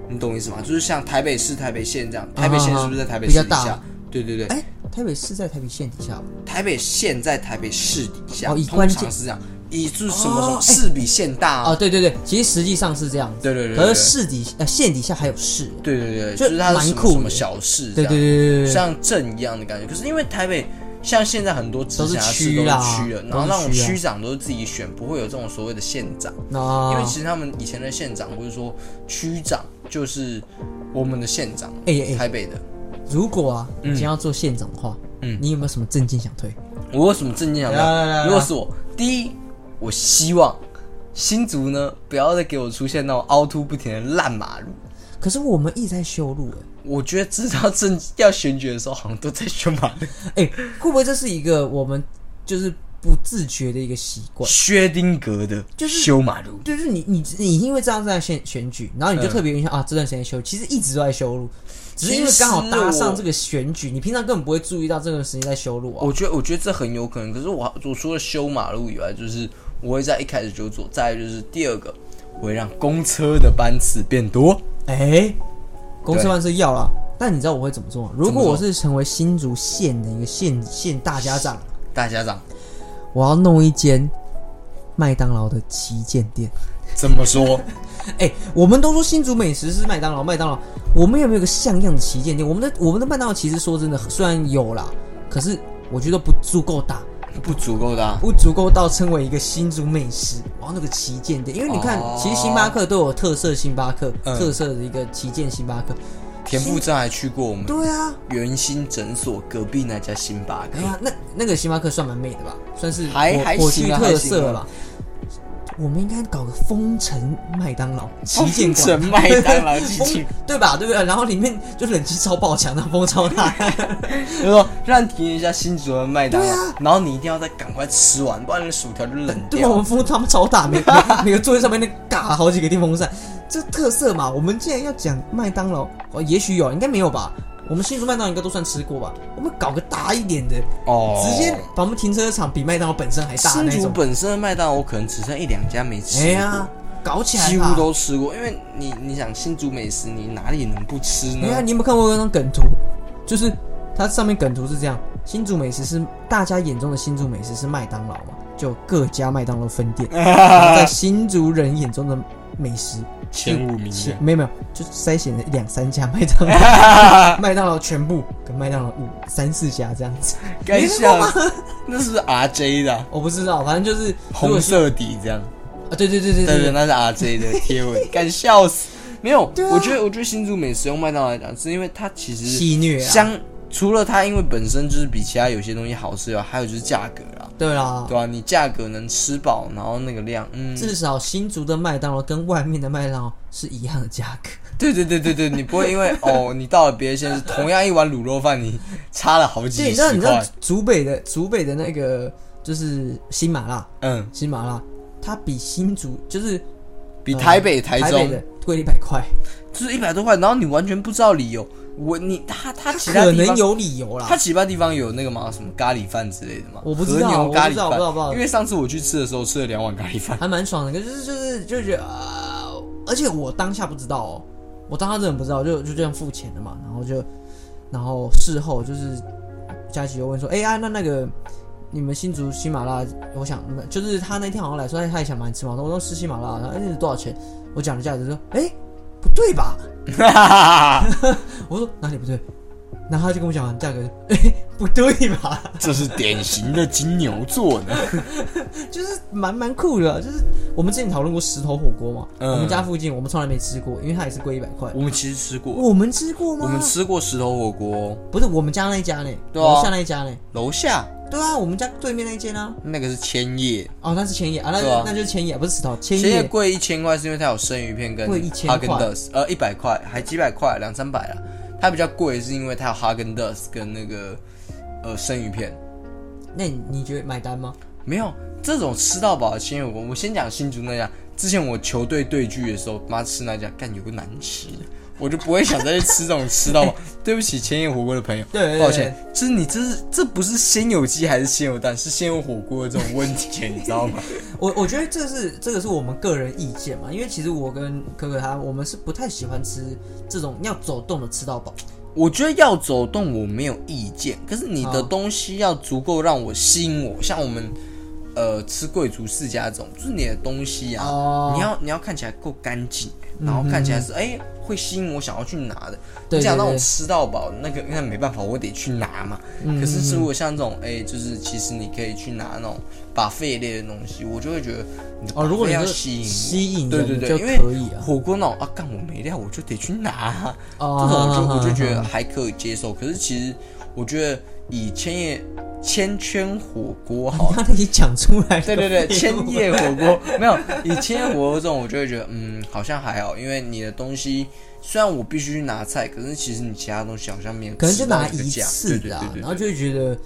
你懂我意思吗？就是像台北市、台北县这样，台北县是不是在台北市底下？对对对，哎，台北市在台北县底下，台北县在台北市底下，通常是这样，以就是什么市比县大？啊哦，对对对，其实实际上是这样子，对对对，是市底呃县底下还有市，对对对，就就是它是蛮酷什么什么小市对对对对像镇一样的感觉。可是因为台北像现在很多直辖市都是区了，然后那种区长都是自己选，不会有这种所谓的县长。哦。因为其实他们以前的县长或者说区长就是我们的县长，哎哎，台北的。如果啊你嗯。今天要做县长的话，嗯。你有没有什么政见想推？我有什么证件想来来来来。要？如果是我，第一，我希望新竹呢不要再给我出现那种凹凸不停的烂马路。可是我们一直在修路，我觉得直到正要选举的时候，好像都在修马路。哎 哎，会不会这是一个我们就是不自觉的一个习惯？薛丁格的就是修马路，就是你你你因为这样在选选举，然后你就嗯特别印象、啊，这段时间修，其实一直都在修路，只是因为刚好搭上这个选举，你平常根本不会注意到这段时间在修路啊。我觉得我觉得这很有可能。可是我我除了修马路以外，就是我会在一开始就做。再来就是第二个，我会让公车的班次变多。哎、公车班次要了，但你知道我会怎么做吗？如果我是成为新竹县的一个县县大家长，大家长，我要弄一间麦当劳的旗舰店。怎么说？哎、我们都说新竹美食是麦当劳，麦当劳，我们有没有个像样的旗舰店？我们的我们的麦当劳其实说真的，虽然有啦，可是我觉得不足够大，不足够大。不足够到称为一个新竹美食，然后那个旗舰店。因为你看，哦其实星巴克都有特色星巴克，嗯特色的一个旗舰星巴克。田馥甄还去过我们对啊，圆心诊所隔壁那家星巴克，哎呀，那那个星巴克算蛮美的吧，算是还还火火炬特色吧。我们应该搞个风城麦当劳旗舰馆，城麦当劳旗舰对吧？对不对？然后里面就冷气超爆强，那风超大。就说让你体验一下新竹的麦当劳，啊然后你一定要再赶快吃完，不然那薯条就冷对啊，我掉们。风他们超大，每 个每个座位上面那嘎好几个电风扇，这特色嘛。我们既然要讲麦当劳，哦，也许有，应该没有吧？我们新竹麦当劳应该都算吃过吧？我们搞个大一点的，哦直接把我们停车场比麦当劳本身还大新竹。本身的麦当劳，可能只剩一两家没吃过，哎呀，搞起来吧！几乎都吃过。因为你你想新竹美食，你哪里能不吃呢你？看，你有没有看过那张梗图？就是它上面梗图是这样：新竹美食是大家眼中的新竹美食是麦当劳嘛，就各家麦当劳分店。然后在新竹人眼中的美食前五名的前没有没有，就筛选了两三家 麦当劳，麦当劳全部跟麦当劳五三四家这样子。该笑，那是不是 RJ 的啊我不知道，反正就是红色底这样。啊，对对对对对对，那是 RJ 的贴文，敢笑死。没有，啊我觉得我觉得新竹美食用麦当劳来讲，是因为它其实戏虐啊，相除了它因为本身就是比其他有些东西好吃以外，还有就是价格啊，对啊。对，啊、你价格能吃饱，然后那个量，嗯，至少新竹的麦当劳跟外面的麦当劳是一样的价格。对对对对对，你不会因为哦，你到了别的县市，同样一碗卤肉饭，你差了好对，几你知道你知道块，竹北的竹北的那个就是新麻辣，嗯，新麻辣，它比新竹就是比台北、台中。台北的贵一百块，就是一百多块，然后你完全不知道理由。我你他他其他地方可能有理由啦他。其他地方有那个吗？什么咖喱饭之类的吗？我不知道和牛咖喱我不知道我不知道不知道饭。因为上次我去吃的时候吃了两碗咖喱饭。还蛮爽的，可是就是就觉得啊、而且我当下不知道哦，我当下真的不知道，就就这样付钱了嘛，然后就然后事后就是佳琪又问说，哎、呀，那那个你们新竹喜马拉，我想就是他那天好像来说他他也想买吃嘛，我说吃喜马拉，然后哎、那是多少钱？我讲的价值说，哎、不对吧？我说哪里不对？然后他就跟我讲完价格，哎、不对吧？这是典型的金牛座呢。就是蛮蛮酷的，就是我们之前讨论过石头火锅嘛，嗯我们家附近我们从来没吃过，因为它也是贵一百块。我们其实吃过，我们吃过吗？我们吃过石头火锅，不是我们家那一家呢，楼下那一家呢？楼下对啊，我们家对面那一间啊。那个是千叶，哦，那是千叶啊，那、对啊那就是千叶，不是石头，千千叶叶。贵一千块是因为它有生鱼片跟贵1000哈根达斯，呃，一百块还几百块，两三百啊。它比较贵是因为它有哈根达斯跟那个呃生鱼片。那你你觉得买单吗？没有这种吃到饱的千叶，我，我先讲新竹那家。之前我球队对聚的时候，妈吃那家，干有个难吃的，我就不会想再去吃这种吃到饱。对不起，千叶火锅的朋友，抱歉，就是你这是这不是先有鸡还是先有蛋，是先有火锅的这种问题，你知道吗？我我觉得这是这个是我们个人意见嘛，因为其实我跟可可他我们是不太喜欢吃这种要走动的吃到饱。我觉得要走动我没有意见，可是你的好东西要足够让我吸引我，像我们呃吃贵族世家这种，就是你的东西啊，哦你要你要看起来够干净，然后看起来是哎、会吸引我想要去拿的。你讲那种吃到饱，那个那没办法，我得去拿嘛。嗯可是如果像这种哎、就是其实你可以去拿那种把费类的东西，我就会觉得你的哦，如果你要吸引吸引对对对因为可以啊。火锅那种啊，干我没料我就得去拿啊、哦这种我就好我就觉得还可以接受。可是其实我觉得以千叶千圈火锅好你讲出来，对对对，千叶火锅没有以千叶火锅这种，我就会觉得嗯好像还好，因为你的东西虽然我必须去拿菜，可是其实你其他东西好像没有可能就拿一次啦对对对，对然后就会觉得，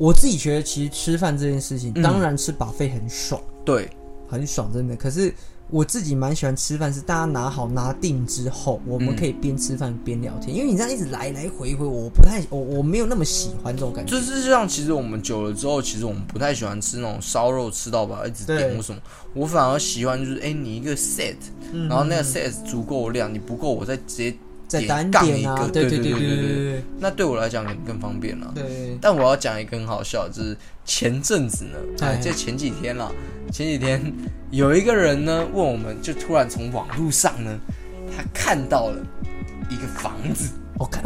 我自己觉得其实吃饭这件事情，嗯当然吃把费很爽，对很爽，真的。可是我自己蛮喜欢吃饭，是大家拿好拿定之后，我们嗯可以边吃饭边聊天，因为你这样一直来来回回，我不太我我没有那么喜欢这种感觉。就是就像其实我们久了之后，其实我们不太喜欢吃那种烧肉吃到饱，一直点对或什么。我反而喜欢就是，哎、你一个 set，、然嗯后那个 set 足够量，你不够我再直接再单杠点啊，一个，对对对对对那对我来讲可能更方便了。对。对，但我要讲一个很好笑，就是前阵子呢，哎。哎，就前几天啦，前几天有一个人呢问我们，就突然从网络上呢，他看到了一个房子，我看。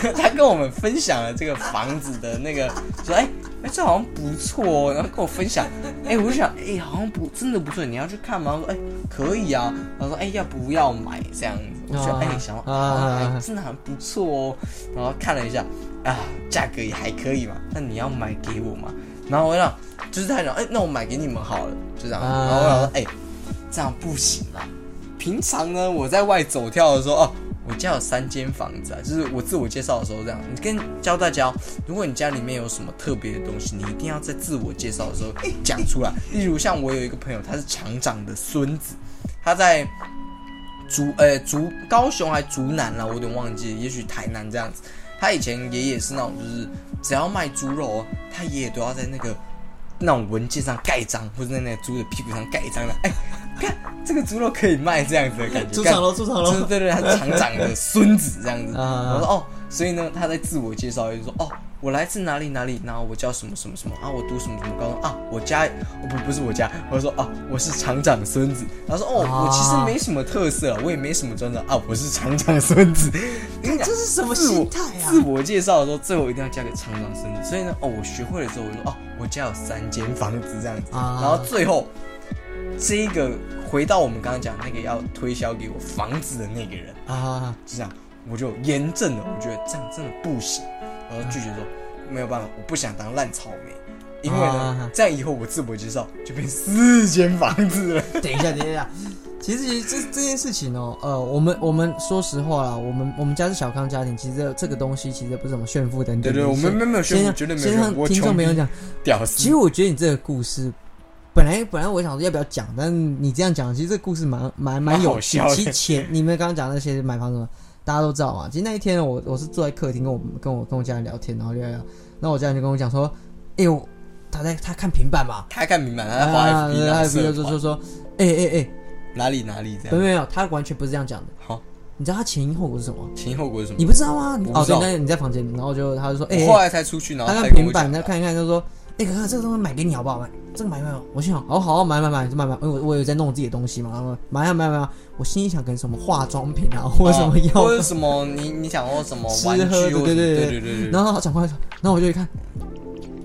他跟我们分享了这个房子的那个，说哎哎这好像不错哦，然后跟我分享，哎我就想哎好像不真的不错，你要去看吗？我说哎可以啊，然后说哎要不要买这样子，我就啊哎想要啊。啊哎真的很不错哦，然后看了一下啊价格也还可以嘛，那你要买给我嘛？然后我想就是他讲哎那我买给你们好了，就这样，啊。然后我想说哎这样不行啦，平常呢我在外走跳的时候哦。我家有三间房子啊，就是我自我介绍的时候这样，你跟教大家哦，如果你家里面有什么特别的东西，你一定要在自我介绍的时候 讲出来。例如像我有一个朋友，他是厂长的孙子，他在竹呃竹高雄还竹南啦，我有点忘记，也许台南这样子。他以前爷爷是那种就是只要卖猪肉哦，他爷爷都要在那个那种文件上盖章，或者在那个猪的屁股上盖章的。哎，看这个猪肉可以卖这样子的感觉。猪场喽，猪场喽，对对对，他是厂长的孙子这样子。啊我说哦，所以呢，他在自我介绍就说哦，我来自哪里哪里，然后我叫什么什么什么啊，我读什么什么高中啊，我家哦不不是我家，我说啊，我是厂长孙子。他说哦，啊我其实没什么特色，我也没什么专长啊，我是厂长孙子。你 讲这是什么心态啊自？我介绍的时候，最后一定要加个厂长孙子。所以呢，哦，我学会了之后，我就说哦，我家有三间房子这样子。啊然后最后这一个回到我们刚刚讲那个要推销给我房子的那个人，啊，就这样，我就严正的，我觉得这样真的不行，然后拒绝说没有办法，我不想当烂草莓。因为呢啊，这样以后我自我介绍就变四间房子了。等一下，等一下。其实，其实这这件事情哦，呃，我们我们说实话啦，我们我们家是小康家庭，其实这这个东西其实不是什么炫富等等的。对对，我们没有没有先炫富，绝对没有先让听众朋友讲，屌丝。其实我觉得你这个故事，本来本来我想说要不要讲，但是你这样讲，其实这个故事蛮蛮蛮有笑。其实前你们刚刚讲那些买房什么，大家都知道嘛。其实那一天我我是坐在客厅跟我跟我跟我家人聊天，然后聊聊聊，那我家人就跟我讲说，哎呦，他在他看平板嘛，他看平板，他在滑啊 FB 然后他就说说说，哎哎哎，哪里哪里这样。没有没有，他完全不是这样讲的。好，你知道他前因后果是什么？前因后果是什么你？不知道吗？你哦，对，那你在房间，然后就他就说，哎、我后来才出去，然后他看平板，讲他看一看，就说：“哎、哥哥，这个东西买给你好不好？买这个买买买。”我心想：“好好买买买，就买买。”因为我我有在弄自己的东西嘛，然后买啊买啊买啊。我心里想，可能什么化妆品啊，或者什么哦药或者什么你你想要什么吃喝的或者对对对对对对，然后他讲过来，然后我就一看，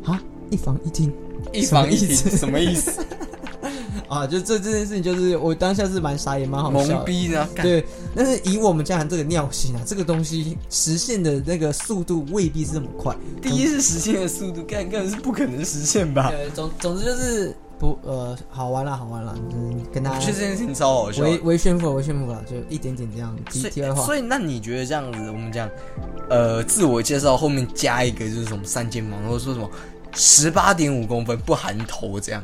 啊，一房一厅一房一厅什么意思？啊，就这这件事情，就是我当下是蛮傻也，蛮好笑的。懵逼呢？干对，但是以我们家人这个尿性啊，这个东西实现的那个速度未必是这么快。第一是实现的速度，干根本是不可能实现吧？对，总总之就是不呃好玩啦，好玩啦，嗯，跟大我家觉得这件事情超好笑的。微微炫富了，微炫富了，就一点点这样。题所题外话，以，所以那你觉得这样子，我们讲，呃，自我介绍后面加一个就是什么三间房，或者说什么十八点五公分不含头这样，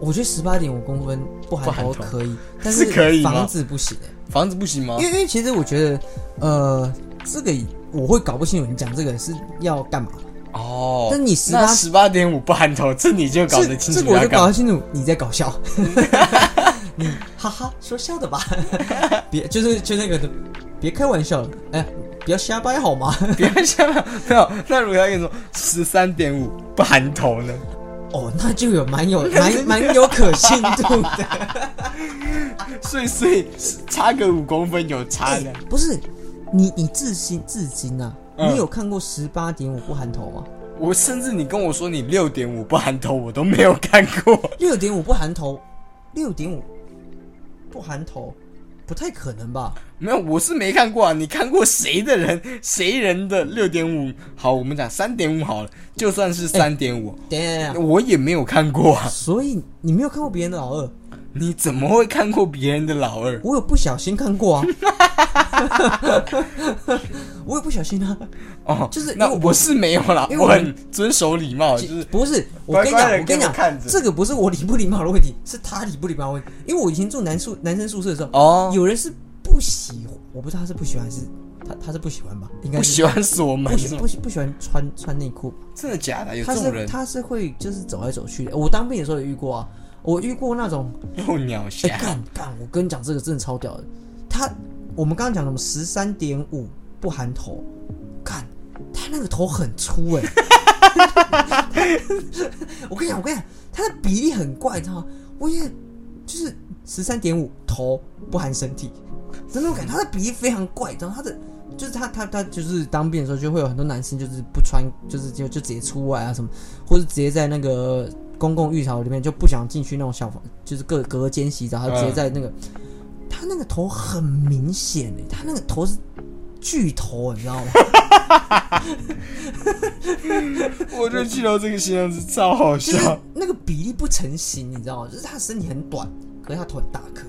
我觉得十八点五公分不含头头。可以，但是可以房子不行哎、房子不行吗？因？为因为其实我觉得，呃，这个我会搞不清楚你讲这个是要干嘛。哦，那你十那八十八点五不含头，这你就搞得清楚这我就搞得清楚你在搞笑，你哈哈说笑的吧？别就是就那个别开玩笑了，哎，不要瞎掰好吗？不要想没有。那如果他跟你说十三点五不含头呢？哦，那就有蛮有 蛮蛮有可信度的。所以所以差个五公分有差的。不是你你至今至今啊，嗯你有看过十八点五不含头吗？我甚至你跟我说你六点五不含头，我都没有看过。六点五不含头，六点五不含头，不太可能吧？没有，我是没看过啊。你看过谁的人 谁人的六点五？好，我们讲三点五好了，就算是三点五，我也没有看过啊。所以你没有看过别人的老二，你怎么会看过别人的老二？我有不小心看过啊，我也不小心啊，哦，就是因为那我是没有啦，因为我我很遵守礼貌，就是不是我跟你讲，我跟你讲这个不是我礼不礼貌的问题，是他礼不礼貌的问题。因为我以前住男宿男生宿舍的时候，哦，有人是不喜，我不知道他是不喜欢还是他他是不喜欢吧？应该是不喜欢锁门不不喜不喜欢穿穿内裤，真的假的？有他这种人是他是会就是走来走去的。我当兵的时候也遇过啊，我遇过那种，幼鸟哎、侠，干干，我跟你讲这个真的超屌的。他我们刚刚讲什么十三点五不含头，看他那个头很粗哎、我跟你讲，我跟你讲，他的比例很怪，你知道吗？我也就是十三点五头不含身体真的我感觉，他的比例非常怪，你知道他的就是他他他就是当兵的时候就会有很多男生就是不穿，就是就就直接出来啊什么，或者直接在那个公共浴槽里面就不想进去那种小房，就是各隔间洗澡，他直接在那个、他那个头很明显的，他那个头是巨头，你知道吗？我就记得这个形容词超好就是那个比例不成形，你知道吗？就是他身体很短，可是他头很大颗。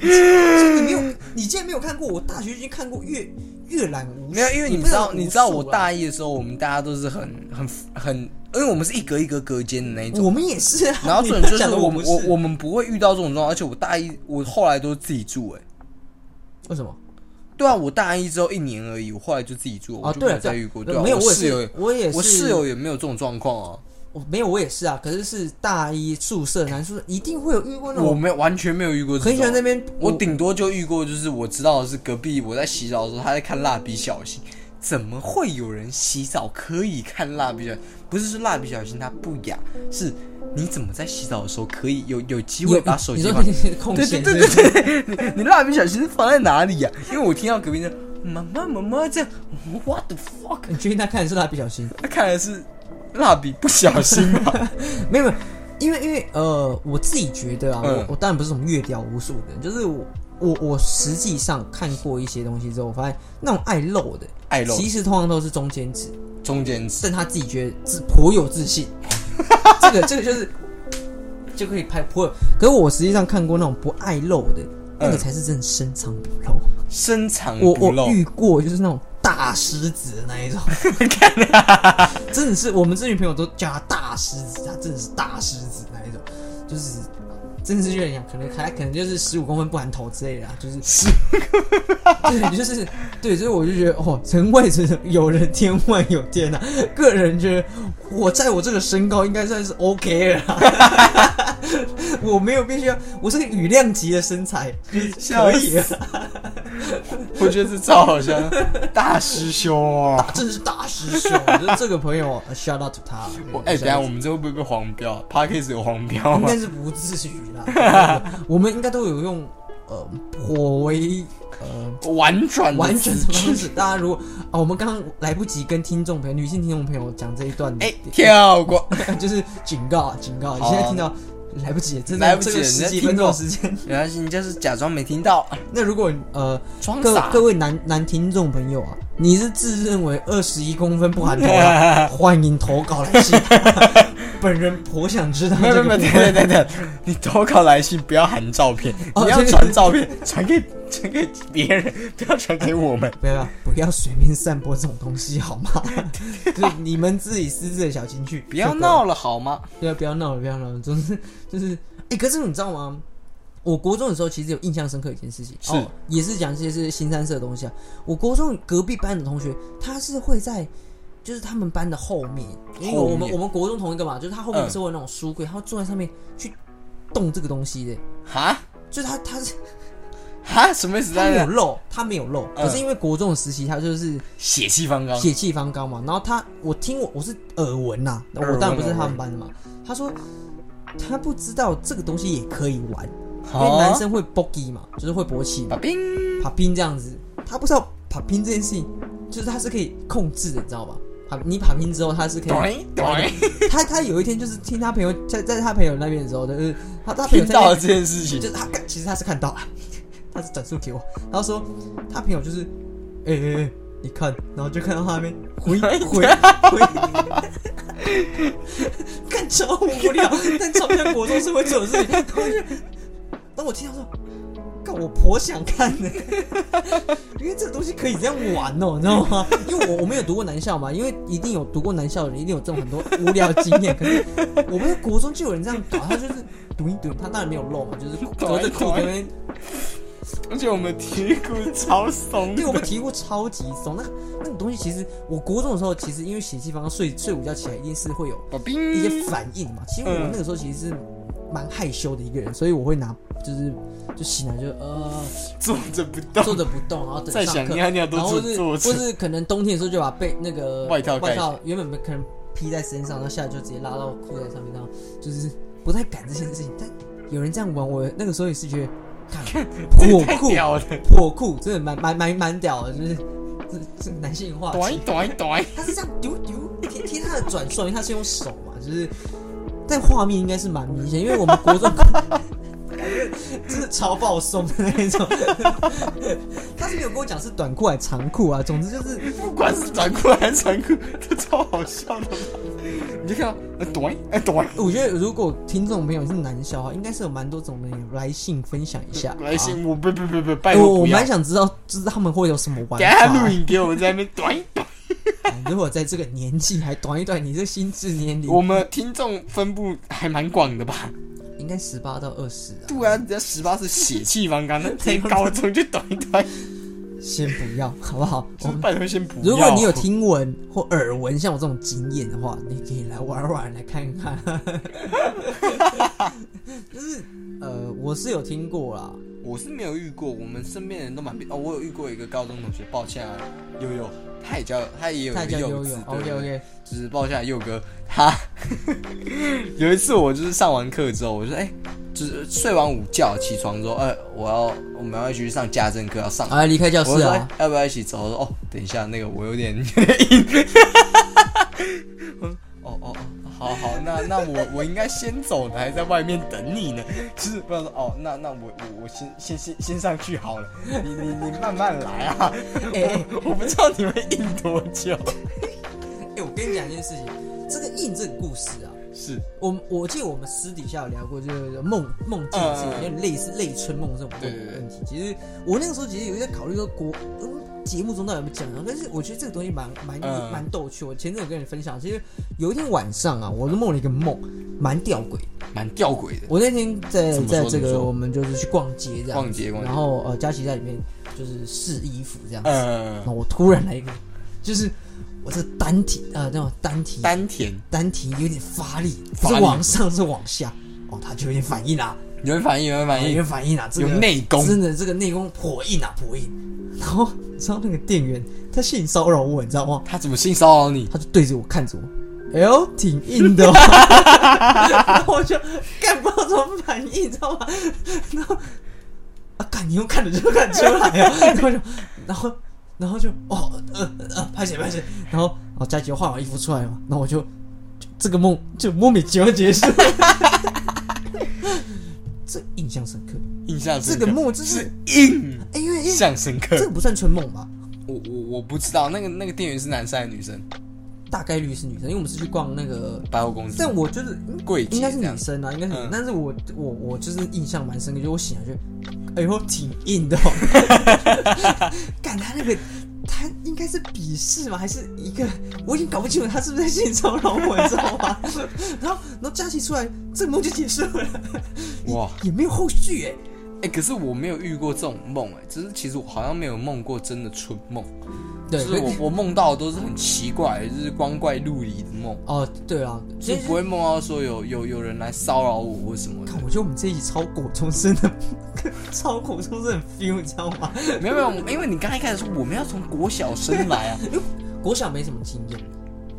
你没有，你竟然没有看过？我大学已经看过阅阅览无数，没有，因为你不知道，你知道我啊大一的时候，我们大家都是很很很，因为我们是一格一格隔间的那一种。我们也是啊。然后你重点就是我们我我们不会遇到这种状况，而且我大一我后来都自己住哎、为什么？对啊，我大一之后一年而已，我后来就自己住，我哦，就没有再遇过。对啊，没有，我室友，我也是，我室友也没有这种状况啊，我没有，我也是啊。可是是大一宿舍男宿舍一定会有遇过那种我没有完全没有遇过。很喜欢那边，我顶多就遇过，就是我知道的是隔壁我在洗澡的时候，他在看蜡笔小新。怎么会有人洗澡可以看蜡笔小新？不是说蜡笔小新它不雅，是你怎么在洗澡的时候可以有有机会把手机放空对闲，对对对对，你你蜡笔小新是放在哪里呀、因为我听到隔壁的妈妈妈妈这样，what the fuck？你确定他看的是蜡笔小新？他看的是蜡笔不小心吧？没有没有，因为因为呃，我自己觉得啊，嗯我我当然不是什么阅屌无数的人，就是我我我实际上看过一些东西之后，我发现那种爱露的，爱露其实通常都是中间值，中间值但他自己觉得自颇有自信，这个这个就是就可以拍颇有。可是我实际上看过那种不爱露的，那个嗯才是真的深藏不露。深藏我我不露。遇过就是那种大狮子的那一种，真的是我们这群朋友都叫他大狮子，他真的是大狮子那一种，就是真的是有点像，可能还可能就是十五公分不含头之类的、啊，就是对，就是对，所以我就觉得哦，人外之有人，天外有天呐、个人觉得我在我这个身高应该算是 OK 了。啦，我没有必须要，我是个羽量级的身材，就 是可以了。我觉得这超好像，大师兄啊！真的是大师兄，就是这个朋友呃，shout out to 他。我哎、等一下我们这会不会被黄标 p a r k a s 有黄标吗应该？是不至于啦，我们应该都有用呃颇为呃婉转的完全的方式。大家如果啊，我们刚刚来不及跟听众朋友、女性听众朋友讲这一段，哎、跳过，就是警告啊，警告！你现在听到来不及，真的来不及十几分钟时间。没关系，你就是假装没听到，那如果呃各装傻。各位男男听众朋友啊，你是自认为二十一公分不含头啊，欢迎投稿来信。本人颇想知道没有没有没有，这个部分对对对，你投稿来信不要含照片，你要传照片，传给传给别人，不要传给我们。不要不要随便散播这种东西好吗？就是你们自己私自的小情绪，不要闹了好吗？对啊，不要闹了，不要闹了。总之就是，哎、可是你知道吗？我国中的时候其实有印象深刻一件事情，是哦、也是讲这些是新三社的东西啊。我国中隔壁班的同学，他是会在就是他们班的后面，因为后我们我们国中同一个嘛，就是他后面嗯。是会有那种书柜，他会坐在上面去动这个东西的，哈？就是他他是哈，什么意思？他没有漏，他没有漏，嗯。可是因为国中的时期，他就是血气方刚，血气方刚嘛。然后他，我听我我是耳闻呐、我当然不是他们班的嘛。他说他不知道这个东西也可以玩，因为哦男生会 bogey 嘛，就是会勃起嘛，把冰爬冰这样子。他不知道爬冰这件事情，就是他是可以控制的，你知道吗？爬你爬冰之后，他是可以。他他有一天就是听他朋友在在他朋友那边的时候，就是他他朋友听到了这件事情就，是他，其实他是看到了，他是转述给我，然后说他朋友就是，哎哎哎，你看，然后就看到他那边回回回，干 超无聊，但超像国中是会做的事情。然后就当我听到说，干我颇想看呢，因为这个东西可以这样玩哦，你知道吗？因为我我没有读过男校嘛，因为一定有读过男校的人，一定有这种很多无聊的经验。可是我们国中就有人这样搞，他就是读一读，他当然没有漏嘛，就是 隔着裤那边，而且我们体育超松 对我们的，体育超级松，那那种东西其实我国中的时候，其实因为血气方刚，睡睡午觉起来一定是会有一些反应嘛。其实我们那个时候其实是蛮害羞的一个人，所以我会拿就是就醒来就呃坐着不动，坐着不动，然后等再上课，想尿尿都然后是是坐或着。是可能冬天的时候就把被那个外套盖外套原本可能披在身上，然后下来就直接拉到裤袋上面，然后就是不太敢这件事情。但有人这样玩，我那个时候也是觉得，看 破太裤屌了，破裤真的蛮蛮蛮蛮屌的，就是这这男性化短。短短，他是这样丢丢贴贴他的转送，因为他是用手嘛，就是但画面应该是蛮明显，因为我们国中就是 超暴松的那一种。他是没有跟我讲是短裤还是长裤啊，总之就是不管是短裤还是长裤，都超好笑的吧。你就看到哎短哎短，我觉得如果听众朋友是男校的话，应该是有蛮多种的，来信分享一下。来信我不不不不，啊拜托我我蛮。想知道，就是他们会有什么玩给他录法。影给我在那短。如果在这个年纪还短一短，你这心智年龄我们听众分布还蛮广的吧？应该十八到二十啊。对啊，人家十八是血气方刚，那 在高中就短一短。先不要，好不好？我们拜托先不要。如果你有听闻或耳闻像我这种经验的话，你可以来玩玩，来看看。就是呃，我是有听过啦，我是没有遇过，我们身边人都蛮哦，我有遇过一个高中同学，抱歉啊，悠悠，他也叫他也有他一个叫悠悠柚子，对，OK 对 OK，就是抱歉啊，佑哥，他 有一次我就是上完课之后，我说哎、就是睡完午觉起床之后，哎、我要我们要去上家政课要上，啊，离开教室啊哎，要不要一起走？我说哦，等一下那个我有点有点硬。哦哦哦，好好，那那我我应该先走呢，还在外面等你呢？就是不要说哦，那那我我我先先先先上去好了，你你你慢慢来啊。哎哎我不知道你会硬多久。哎，我跟你讲一件事情，这个印这个故事啊，是，我我记得我们私底下有聊过，就是梦梦境这嗯有点类似类春梦这种问题。其实我那个时候其实有在考虑说国嗯节目中到底有没有讲到，但是我觉得这个东西蛮蛮嗯蛮逗趣。我前阵有跟你分享，其实有一天晚上啊，我就梦了一个梦，蛮吊诡的。蛮吊诡的。我那天在在这个我们就是去逛街这样，逛街逛街然后呃佳琪在里面就是试衣服这样子，嗯然后，我突然来一个，就是我这单体呃那种单体丹田丹田有点发力，不发力是往上是往下，哦，他就有点反应啦，有人反应，有人反有应，点反应啦，这有个内功。真的这个内功颇硬啊颇硬。然后你知道那个店员他性骚扰我，你知道吗？他怎么性骚扰你？他就对着我看着我，哎呦，挺硬的、哦，然 后我就干不知道怎么反应，你知道吗？然后啊，干你用看着就看出来啊，然后就，然后，然后就哦，呃呃，拍起拍起，然后，哦佳琪就换完衣服出来嘛，然后我就，就这个梦就莫名其妙结束，这印象深刻。印象深刻这个梦就是是印哎，因为因为象深刻这。个不算春梦吧？我我我不知道那个那个店员是男生还是女生？大概率是女生，因为我们是去逛那个，百货公司。但我就是柜姐应该是这样女生啊，应该是女生，嗯但是我我我就是印象蛮深刻，就我醒来就，哎呦挺硬的、哦，干他那个他应该是鄙视吗？还是一个我已经搞不清楚他是不是在性骚扰我，你知道吗？然后然后佳琪出来，这个梦就结束了，哇，也没有后续哎、哎、可是我没有遇过这种梦，哎，只是其实我好像没有梦过真的春梦，对，就是我我梦到的都是很奇怪，就是光怪陆离的梦，哦对啊，就不会梦到说有有有人来骚扰我或什么的看，。我觉得我们这一集超国中生的，超国中生的 feel，你知道吗？没有没有，因为你刚才开始说我们要从国小生来啊，国小没什么经验，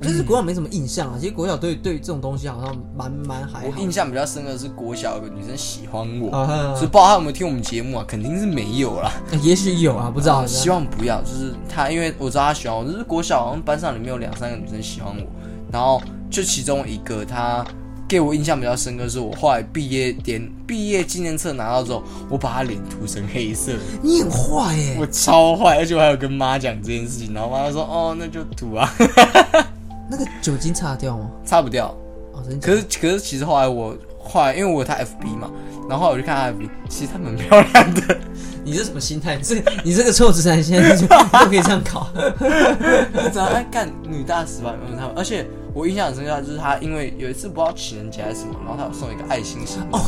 就是国小没什么印象啊。其实国小对对这种东西好像蛮蛮还好。我印象比较深刻的是国小有个女生喜欢我，啊所以不知道她有没有听我们节目啊？肯定是没有啦。也许有啊，不知道。啊希望不要。就是她，因为我知道她喜欢我，就是国小好像班上里面有两三个女生喜欢我，然后就其中一个她给我印象比较深刻，是我后来毕业典毕业纪念册拿到之后，我把她脸涂成黑色，你很坏耶、我超坏，而且我还有跟妈讲这件事情，然后妈说哦那就涂啊，那个酒精擦得掉吗？擦不掉。哦，真的可是可是其实后来我后来因为我有他 FB 嘛，然后我就看他 FB，其实他蛮漂亮的。你这什么心态？你这你这个臭直男现在就都可以这样搞。我只要爱干女大十八，嗯，他们，而且我印象很深刻，就是他因为有一次不知道情人节还是什么，然后他有送一个爱心型的、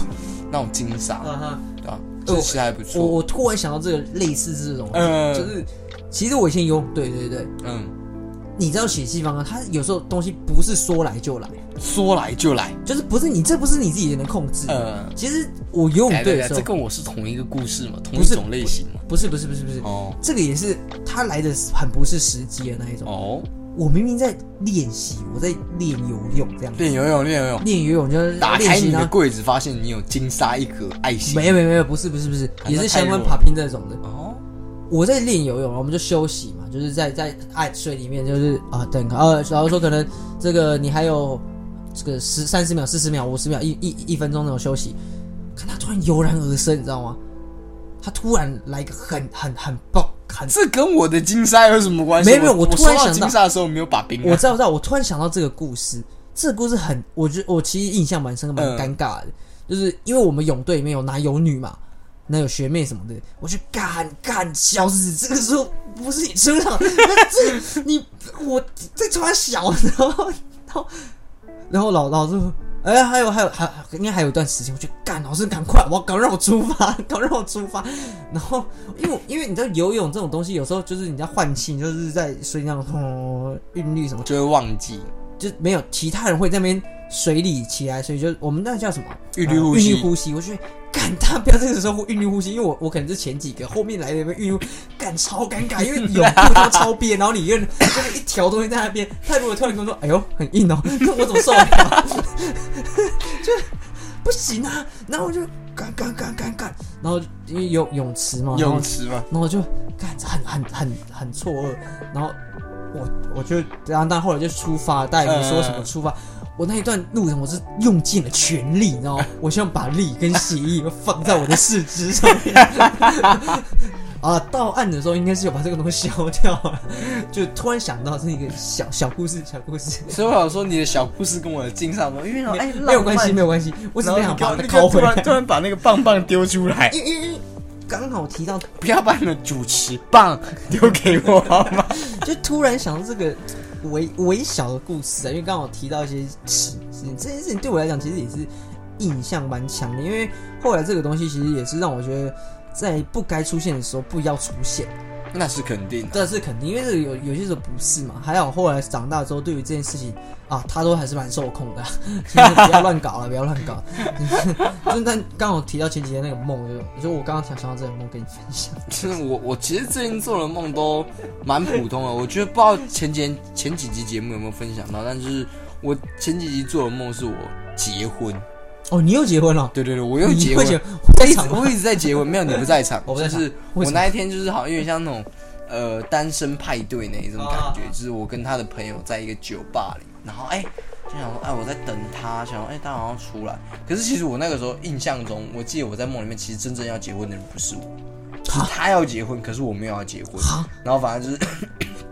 那种金沙，啊哈对吧、就是其实还不我错。我突然想到这个类似这种，嗯就是其实我以前有，对对对，嗯，你知道血气方刚，它有时候东西不是说来就来，说来就来。就是不是你这不是你自己能控制的。呃，其实我游泳队的时候对对，这，跟我是同一个故事嘛，同一种类型嘛。不是不是不是不是，哦这个也是他来的很不是时机的那一种。哦，我明明在练习，我在练游泳这样子，练游泳，练游泳，练游泳就是打开你的。柜子，发现你有金沙一颗爱心。没有没有没有，不是不是不是，那也是相关爬拼这种的。哦，我在练游泳，我们就休息嘛，就是在在爱水里面，就是啊等呃，然后说可能这个你还有这个十三十秒、四十秒、五十秒、一一一分钟那种休息，看他突然油然而生，你知道吗？他突然来一个很很很爆很，这跟我的金沙有什么关系？没有没有我突然想到金沙的时候没有把冰啊。我知道我知道，我突然想到这个故事，这个故事很，我觉得我其实印象蛮深，蛮嗯尴尬的，就是因为我们泳队里面有男有女嘛。那有学妹什么的，我去干干小子，这个时候不是你车上，那这你我在穿小，然后然后然后老老师说，哎、还有还有还应该还有一段时间，我去干老师赶快，我赶快让我出发，赶快让我出发。然后因为因为你知道游泳这种东西，有时候就是你在换气，就是在水上哦韵律什么，就会忘记就没有其他人会在那边水里起来，所以就我们那叫什么韵律呼吸呃韵律呼吸。我觉得干他不要这个时候韵律呼吸，因为我我可能是前几个，后面来的有没有韵律干超尴尬，因为泳裤都超憋，然后你一个人就是一条东西在那边，他如果突然跟我说哎呦很硬哦，那我怎么受得了？就不行啊，然后我就干干干干干，然后因为有泳池嘛，泳池嘛。然后我就干很很很很错愕，然后我我就然后但后来就出发，大家也说什么出发，我那一段路程我是用尽了全力，你知道吗？我希望把力跟血液放在我的四肢上面。啊，到岸的时候应该是有把这个东西消掉了，就突然想到是一个小小故事，小故事，所以我想说你的小故事跟我的金沙没有，因为哎没有关系，没有关系，我只然是想把后你刚它拷回来。突然，突然把那个棒棒丢出来，因为因因为刚好提到不要把你的主持棒丢给我好吗？就突然想到这个微微小的故事啊，因为刚好提到一些事事情，这件事情对我来讲其实也是印象蛮强的，因为后来这个东西其实也是让我觉得在不该出现的时候不要出现，那是肯定的。这是肯定，因为这有有些时候不是嘛。还好后来长大之后，对于这件事情啊，他都还是蛮受控的，就 是不要乱搞了，不要乱搞。就是但刚好提到前几天那个梦，就就我刚刚想想到这个梦跟你分享。就是我我其实最近做的梦都蛮普通的，我觉得不知道前几前几集节目有没有分享到，但是我前几集做的梦是我结婚，哦，你又结婚了？对对对，我又结婚，我一我一直在结婚，没有你不在场，我不在场就是我那一天就是好像有点像那种呃单身派对那一种感觉，啊。就是我跟他的朋友在一个酒吧里，然后哎、就想说哎我在等他，想说哎他好像出来，可是其实我那个时候印象中，我记得我在梦里面其实真正要结婚的人不是我，是他要结婚，可是我没有要结婚，啊然后反正就是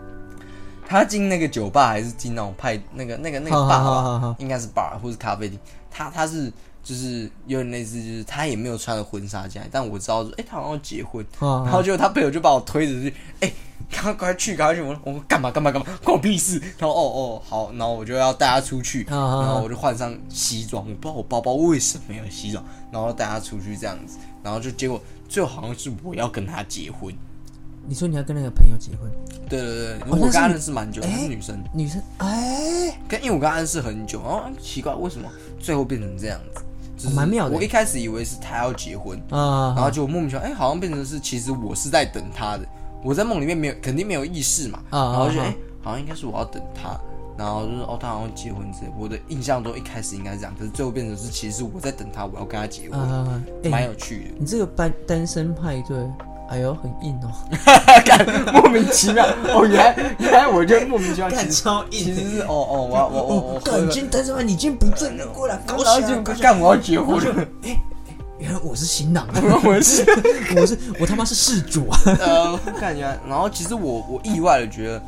他进那个酒吧还是进那种派那个那个那个吧，应该是 bar 或是咖啡厅，他他是就是有点类似，就是他也没有穿着婚纱进来，但我知道说，哎、他好像要结婚，啊然后结果他朋友就把我推着去，哎、赶快赶快去，赶快去！我说我说干嘛干嘛干嘛，关我屁事！然后哦哦好，然后我就要带他出去，然后我就换上西装，我不知道我包包为什么没有西装，然后带他出去这样子，然后就结果最后好像是我要跟他结婚，你说你要跟那个朋友结婚，对对对，我跟他认识蛮久，她哎是女生，女生哎，跟因为我跟他认识很久，然后哎奇怪为什么最后变成这样子，就是哦蛮妙的。我一开始以为是他要结婚，啊，然后就莫名其妙，哎、好像变成是其实我是在等他的，我在梦里面没有肯定没有意识嘛，然后就哎、好像应该是我要等他，然后就是哦他好像结婚之类，我的印象中一开始应该是这样，可是最后变成是其实是我在等他，我要跟他结婚，啊，蛮、哎，有趣的，你这个单单身派对，哎呦，很硬哦，干莫名其妙。哦，原来原来我就莫名其妙，其实超其实是哦哦我我我我喝 干，了。你今天单身派，你今天不正，你过来搞然后起来，就搞起来干我要结婚了，原来我是新郎啊，我是。我是我他妈是事主啊，呃，感觉，然后其实我我意外的觉得，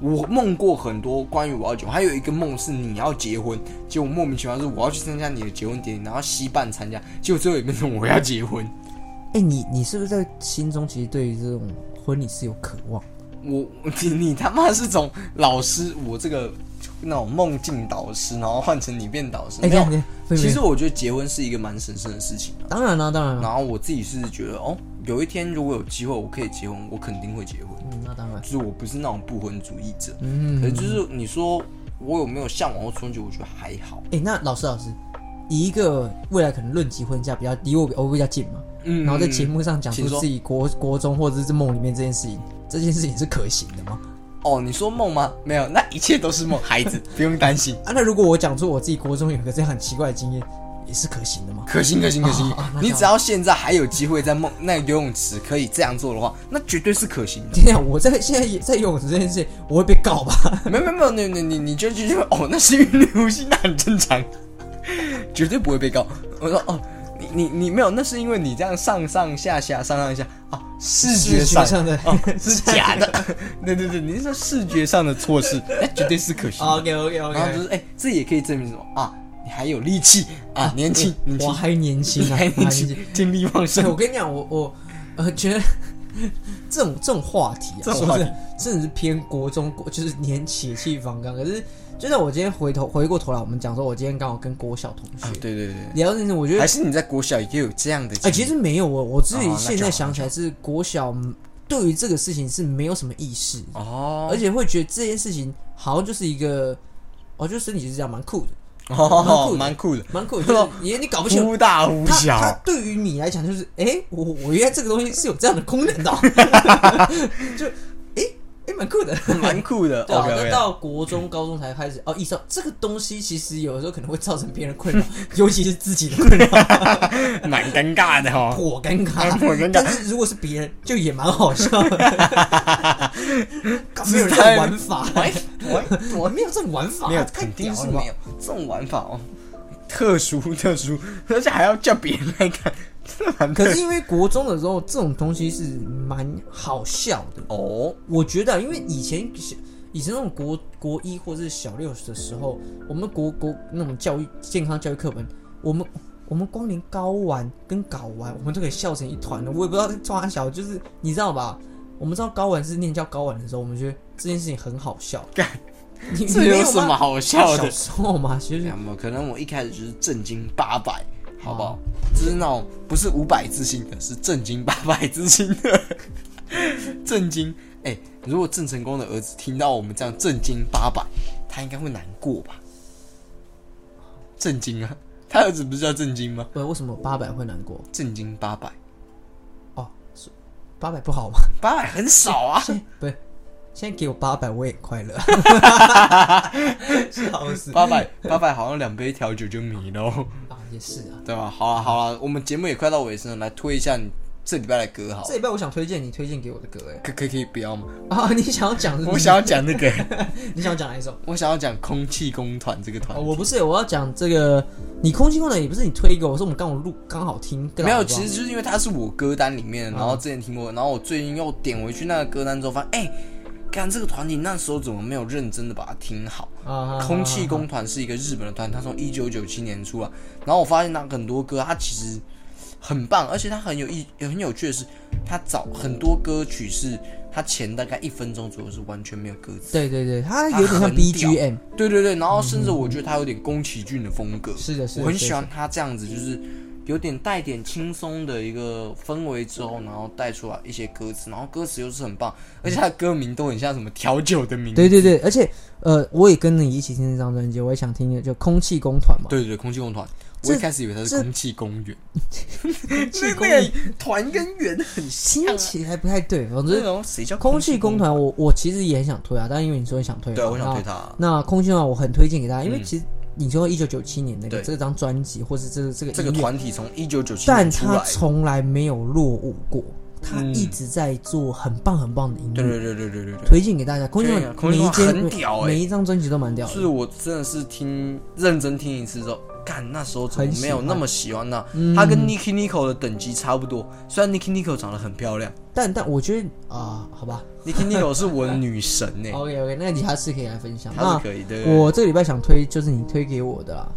我梦过很多关于我要结婚，还有一个梦是你要结婚，结果莫名其妙是我要去参加你的结婚典礼，然后西办参加，结果最后也变成我要结婚。哎，你你是不是在心中其实对于这种婚礼是有渴望？我 你你他妈是从老师，我这个那种梦境导师，然后换成你变导师，哎，其实我觉得结婚是一个蛮神圣的事情啊。当然了，当然了，然后我自己是觉得，哦，有一天如果有机会我可以结婚，我肯定会结婚。嗯，那当然，就是我不是那种不婚主义者，嗯可是就是你说我有没有向往过春节，我觉得还好。哎、那老师老师，以一个未来可能论及婚嫁比较离我我比较近嘛，嗯然后在节目上讲出自己国国中或者是梦里面这件事情，这件事情是可行的吗？哦，你说梦吗？没有，那一切都是梦，孩子 不用担心，啊，那如果我讲出我自己国中有个这样很奇怪的经验，也是可行的吗？可行可行可行。你只要现在还有机会在梦那个游泳池可以这样做的话，那绝对是可行的。天啊，我在现在也在游泳池这件事情，我会被告吧？没有没有没有，你你你你就就就哦，那是因为你呼吸，那很正常，绝对不会被告。我说哦，你你你没有，那是因为你这样上上下下上上下啊，视觉上上的哦 是假的。对对对，你是说视觉上的错失，那绝对是可惜。OK。OK OK 然后就是哎、这也可以证明什么啊？你还有力气啊，年轻年轻我，还年轻啊，还我年轻，精力旺，盛我。跟你讲，我我呃觉得这种这种话题啊，这种话题说真的是偏国中国，就是年血气方刚。可是，就在我今天回头回过头来，我们讲说，我今天刚好跟国小同啊，学对对对，聊这件事，我觉得还是你在国小也有这样的经哎、历？其实没有我我自己现在想起来是国小嗯对于这个事情是没有什么意识，哦，而且会觉得这件事情好像就是一个，哦，就身体就是这样，蛮酷的，哦，蛮酷的，蛮酷的，就是你你搞不清楚。忽大忽它它小。对于你来讲就是，哎、我我原来这个东西是有这样的功能的哦、就蛮酷的。蛮酷的。对啊那。到国中、高中才开始哦，意识到这个东西其实有的时候可能会造成别人困扰，尤其是自己的困扰，蛮尴尬的哦。颇尴尬，颇尴尬。但是如果是别人，就也蛮好笑的。没有这种玩法，玩。玩我没有这种玩法，没有，太肯定屌了。吧是没有这种玩法哦，特殊特殊，而且还要叫别人来看，可是因为国中的时候，这种东西是蛮好笑的。哦，我觉得啊，因为以前以前那种国国一或者是小六的时候，我们国国那种教育健康教育课本，我们我们光连睾丸跟睾丸，我们都可以笑成一团的。我也不知道在抓小，就是你知道吧？我们知道睾丸是念叫睾丸的时候，我们觉得这件事情很好笑。你这有什么好笑的小？时候嘛，其实可能我一开始就是正经八百，好不好哦？就是那种不是五百字星的，是正经八百字星的。震惊！哎、如果郑成功的儿子听到我们这样震惊八百，他应该会难过吧？震惊啊！他儿子不是叫震惊吗？不，为什么八百会难过？震惊八百，哦，八百不好吗？八百很少啊。现不是，现在给我八百，我也快乐。笑死八百八百好像两杯调酒就迷了也是啊。对吧？好了好了，我们节目也快到尾声了，来推一下你这礼拜的歌好了这礼拜我想推荐你推荐给我的歌，哎，可可以可以不要吗？啊，你想要讲是不是我想要讲那个，你想要讲哪一首？我想要讲空气工团这个团哦，我不是，我要讲这个。你空气工团也不是你推给我，是我们刚好录刚好听。更没有，其实就是因为它是我歌单里面然后之前听过，然后我最近又点回去那个歌单之后，发现哎，看这个团体那时候怎么没有认真的把它听好？啊，空气工团是一个日本的团，他从一九九七年出来，然后我发现他很多歌他其实很棒，而且他很有意很有趣的是，他早很多歌曲是他前大概一分钟左右是完全没有歌词。对对对，他有点像 BGM，对对对，然后甚至我觉得他有点宫崎骏的风格，是的，是的，是的我很喜欢他这样子，就是有点带点轻松的一个氛围之后，然后带出来一些歌词，然后歌词又是很棒，而且他的歌名都很像什么调酒的名字。对对对，而且呃，我也跟你一起听这张专辑，我也想听的就空气工团嘛。对对对，空气工团，我一开始以为它是空气公园，气公那个团跟园很像啊。听起来不太对，反正谁叫空气工工团，我我其实也很想推啊，但因为你说你想推嘛，对，我想推那。他。那空气工团我很推荐给大家，因为嗯其实你说一九九七年那个这张专辑，或是这个这个这个团体从一九九七但他从来没有落伍过，他嗯一直在做很棒很棒的音乐，对对对对对对对。推荐给大家。空气对啊空间很屌欸每一张专辑都蛮屌的。是我真的是听认真听一次之后，干那时候怎么没有那么喜欢呢？嗯他跟 Nicki n i c o 的等级差不多，虽然 Nicki n i c o 长得很漂亮但但我觉得啊、好吧，Nicki n i c o 是我的女神呢、，OK OK，那你还是可以来分享。她是可以的。我这个礼拜想推就是你推给我的啦，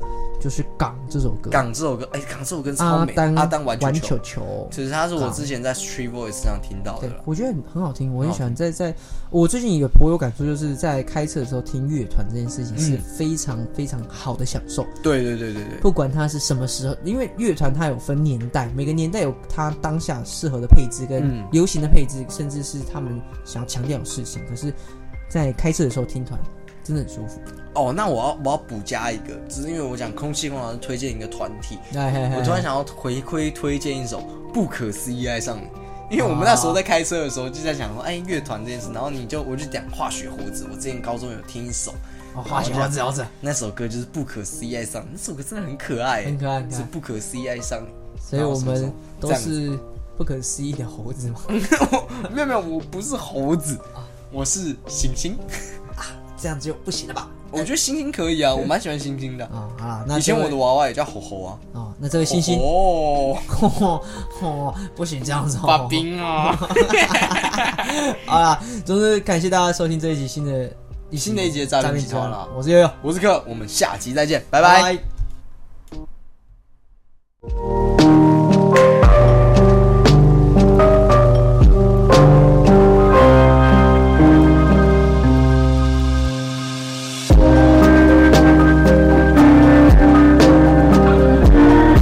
就是《港》这首歌，港这首歌，哎、港这首歌超美，阿丹阿丹玩球玩球。其实它是我之前在 Street Voice 上听到的对，。我觉得很很好听，我很喜欢在在。我最近有颇有感触，就是在开车的时候听乐团这件事情是嗯非常非常好的享受。对对对对对，不管它是什么时候，因为乐团它有分年代，每个年代有它当下适合的配置跟嗯流行的配置，甚至是他们想要强调的事情。可是，在开车的时候听团，真的很舒服。哦，那我要我要补加一个，只是因为我讲空气空老师推荐一个团体，我突然想要回馈推荐一首《不可思议爱上你》，因为我们那时候在开车的时候就在想说，哎，乐团这件事，然后你就我就讲化学胡子，我之前高中有听一首，哦，化学花子，花子，那首歌就是《不可思议爱上你》，那首歌真的很可爱，很可爱，是不可思议爱上你。所以我们都是不可思议的猴子嘛。没有没有，我不是猴子，我是猩猩。这样就不行了吧？我觉得星星可以啊我蛮喜欢星星的。啊那以前我的娃娃也叫猴猴啊。啊那这个星星。哦不行这样子发兵啊。好了总之感谢大家收听这一集新的以新的一集的炸弹起了我是悠悠。我是克我们下集再见拜拜。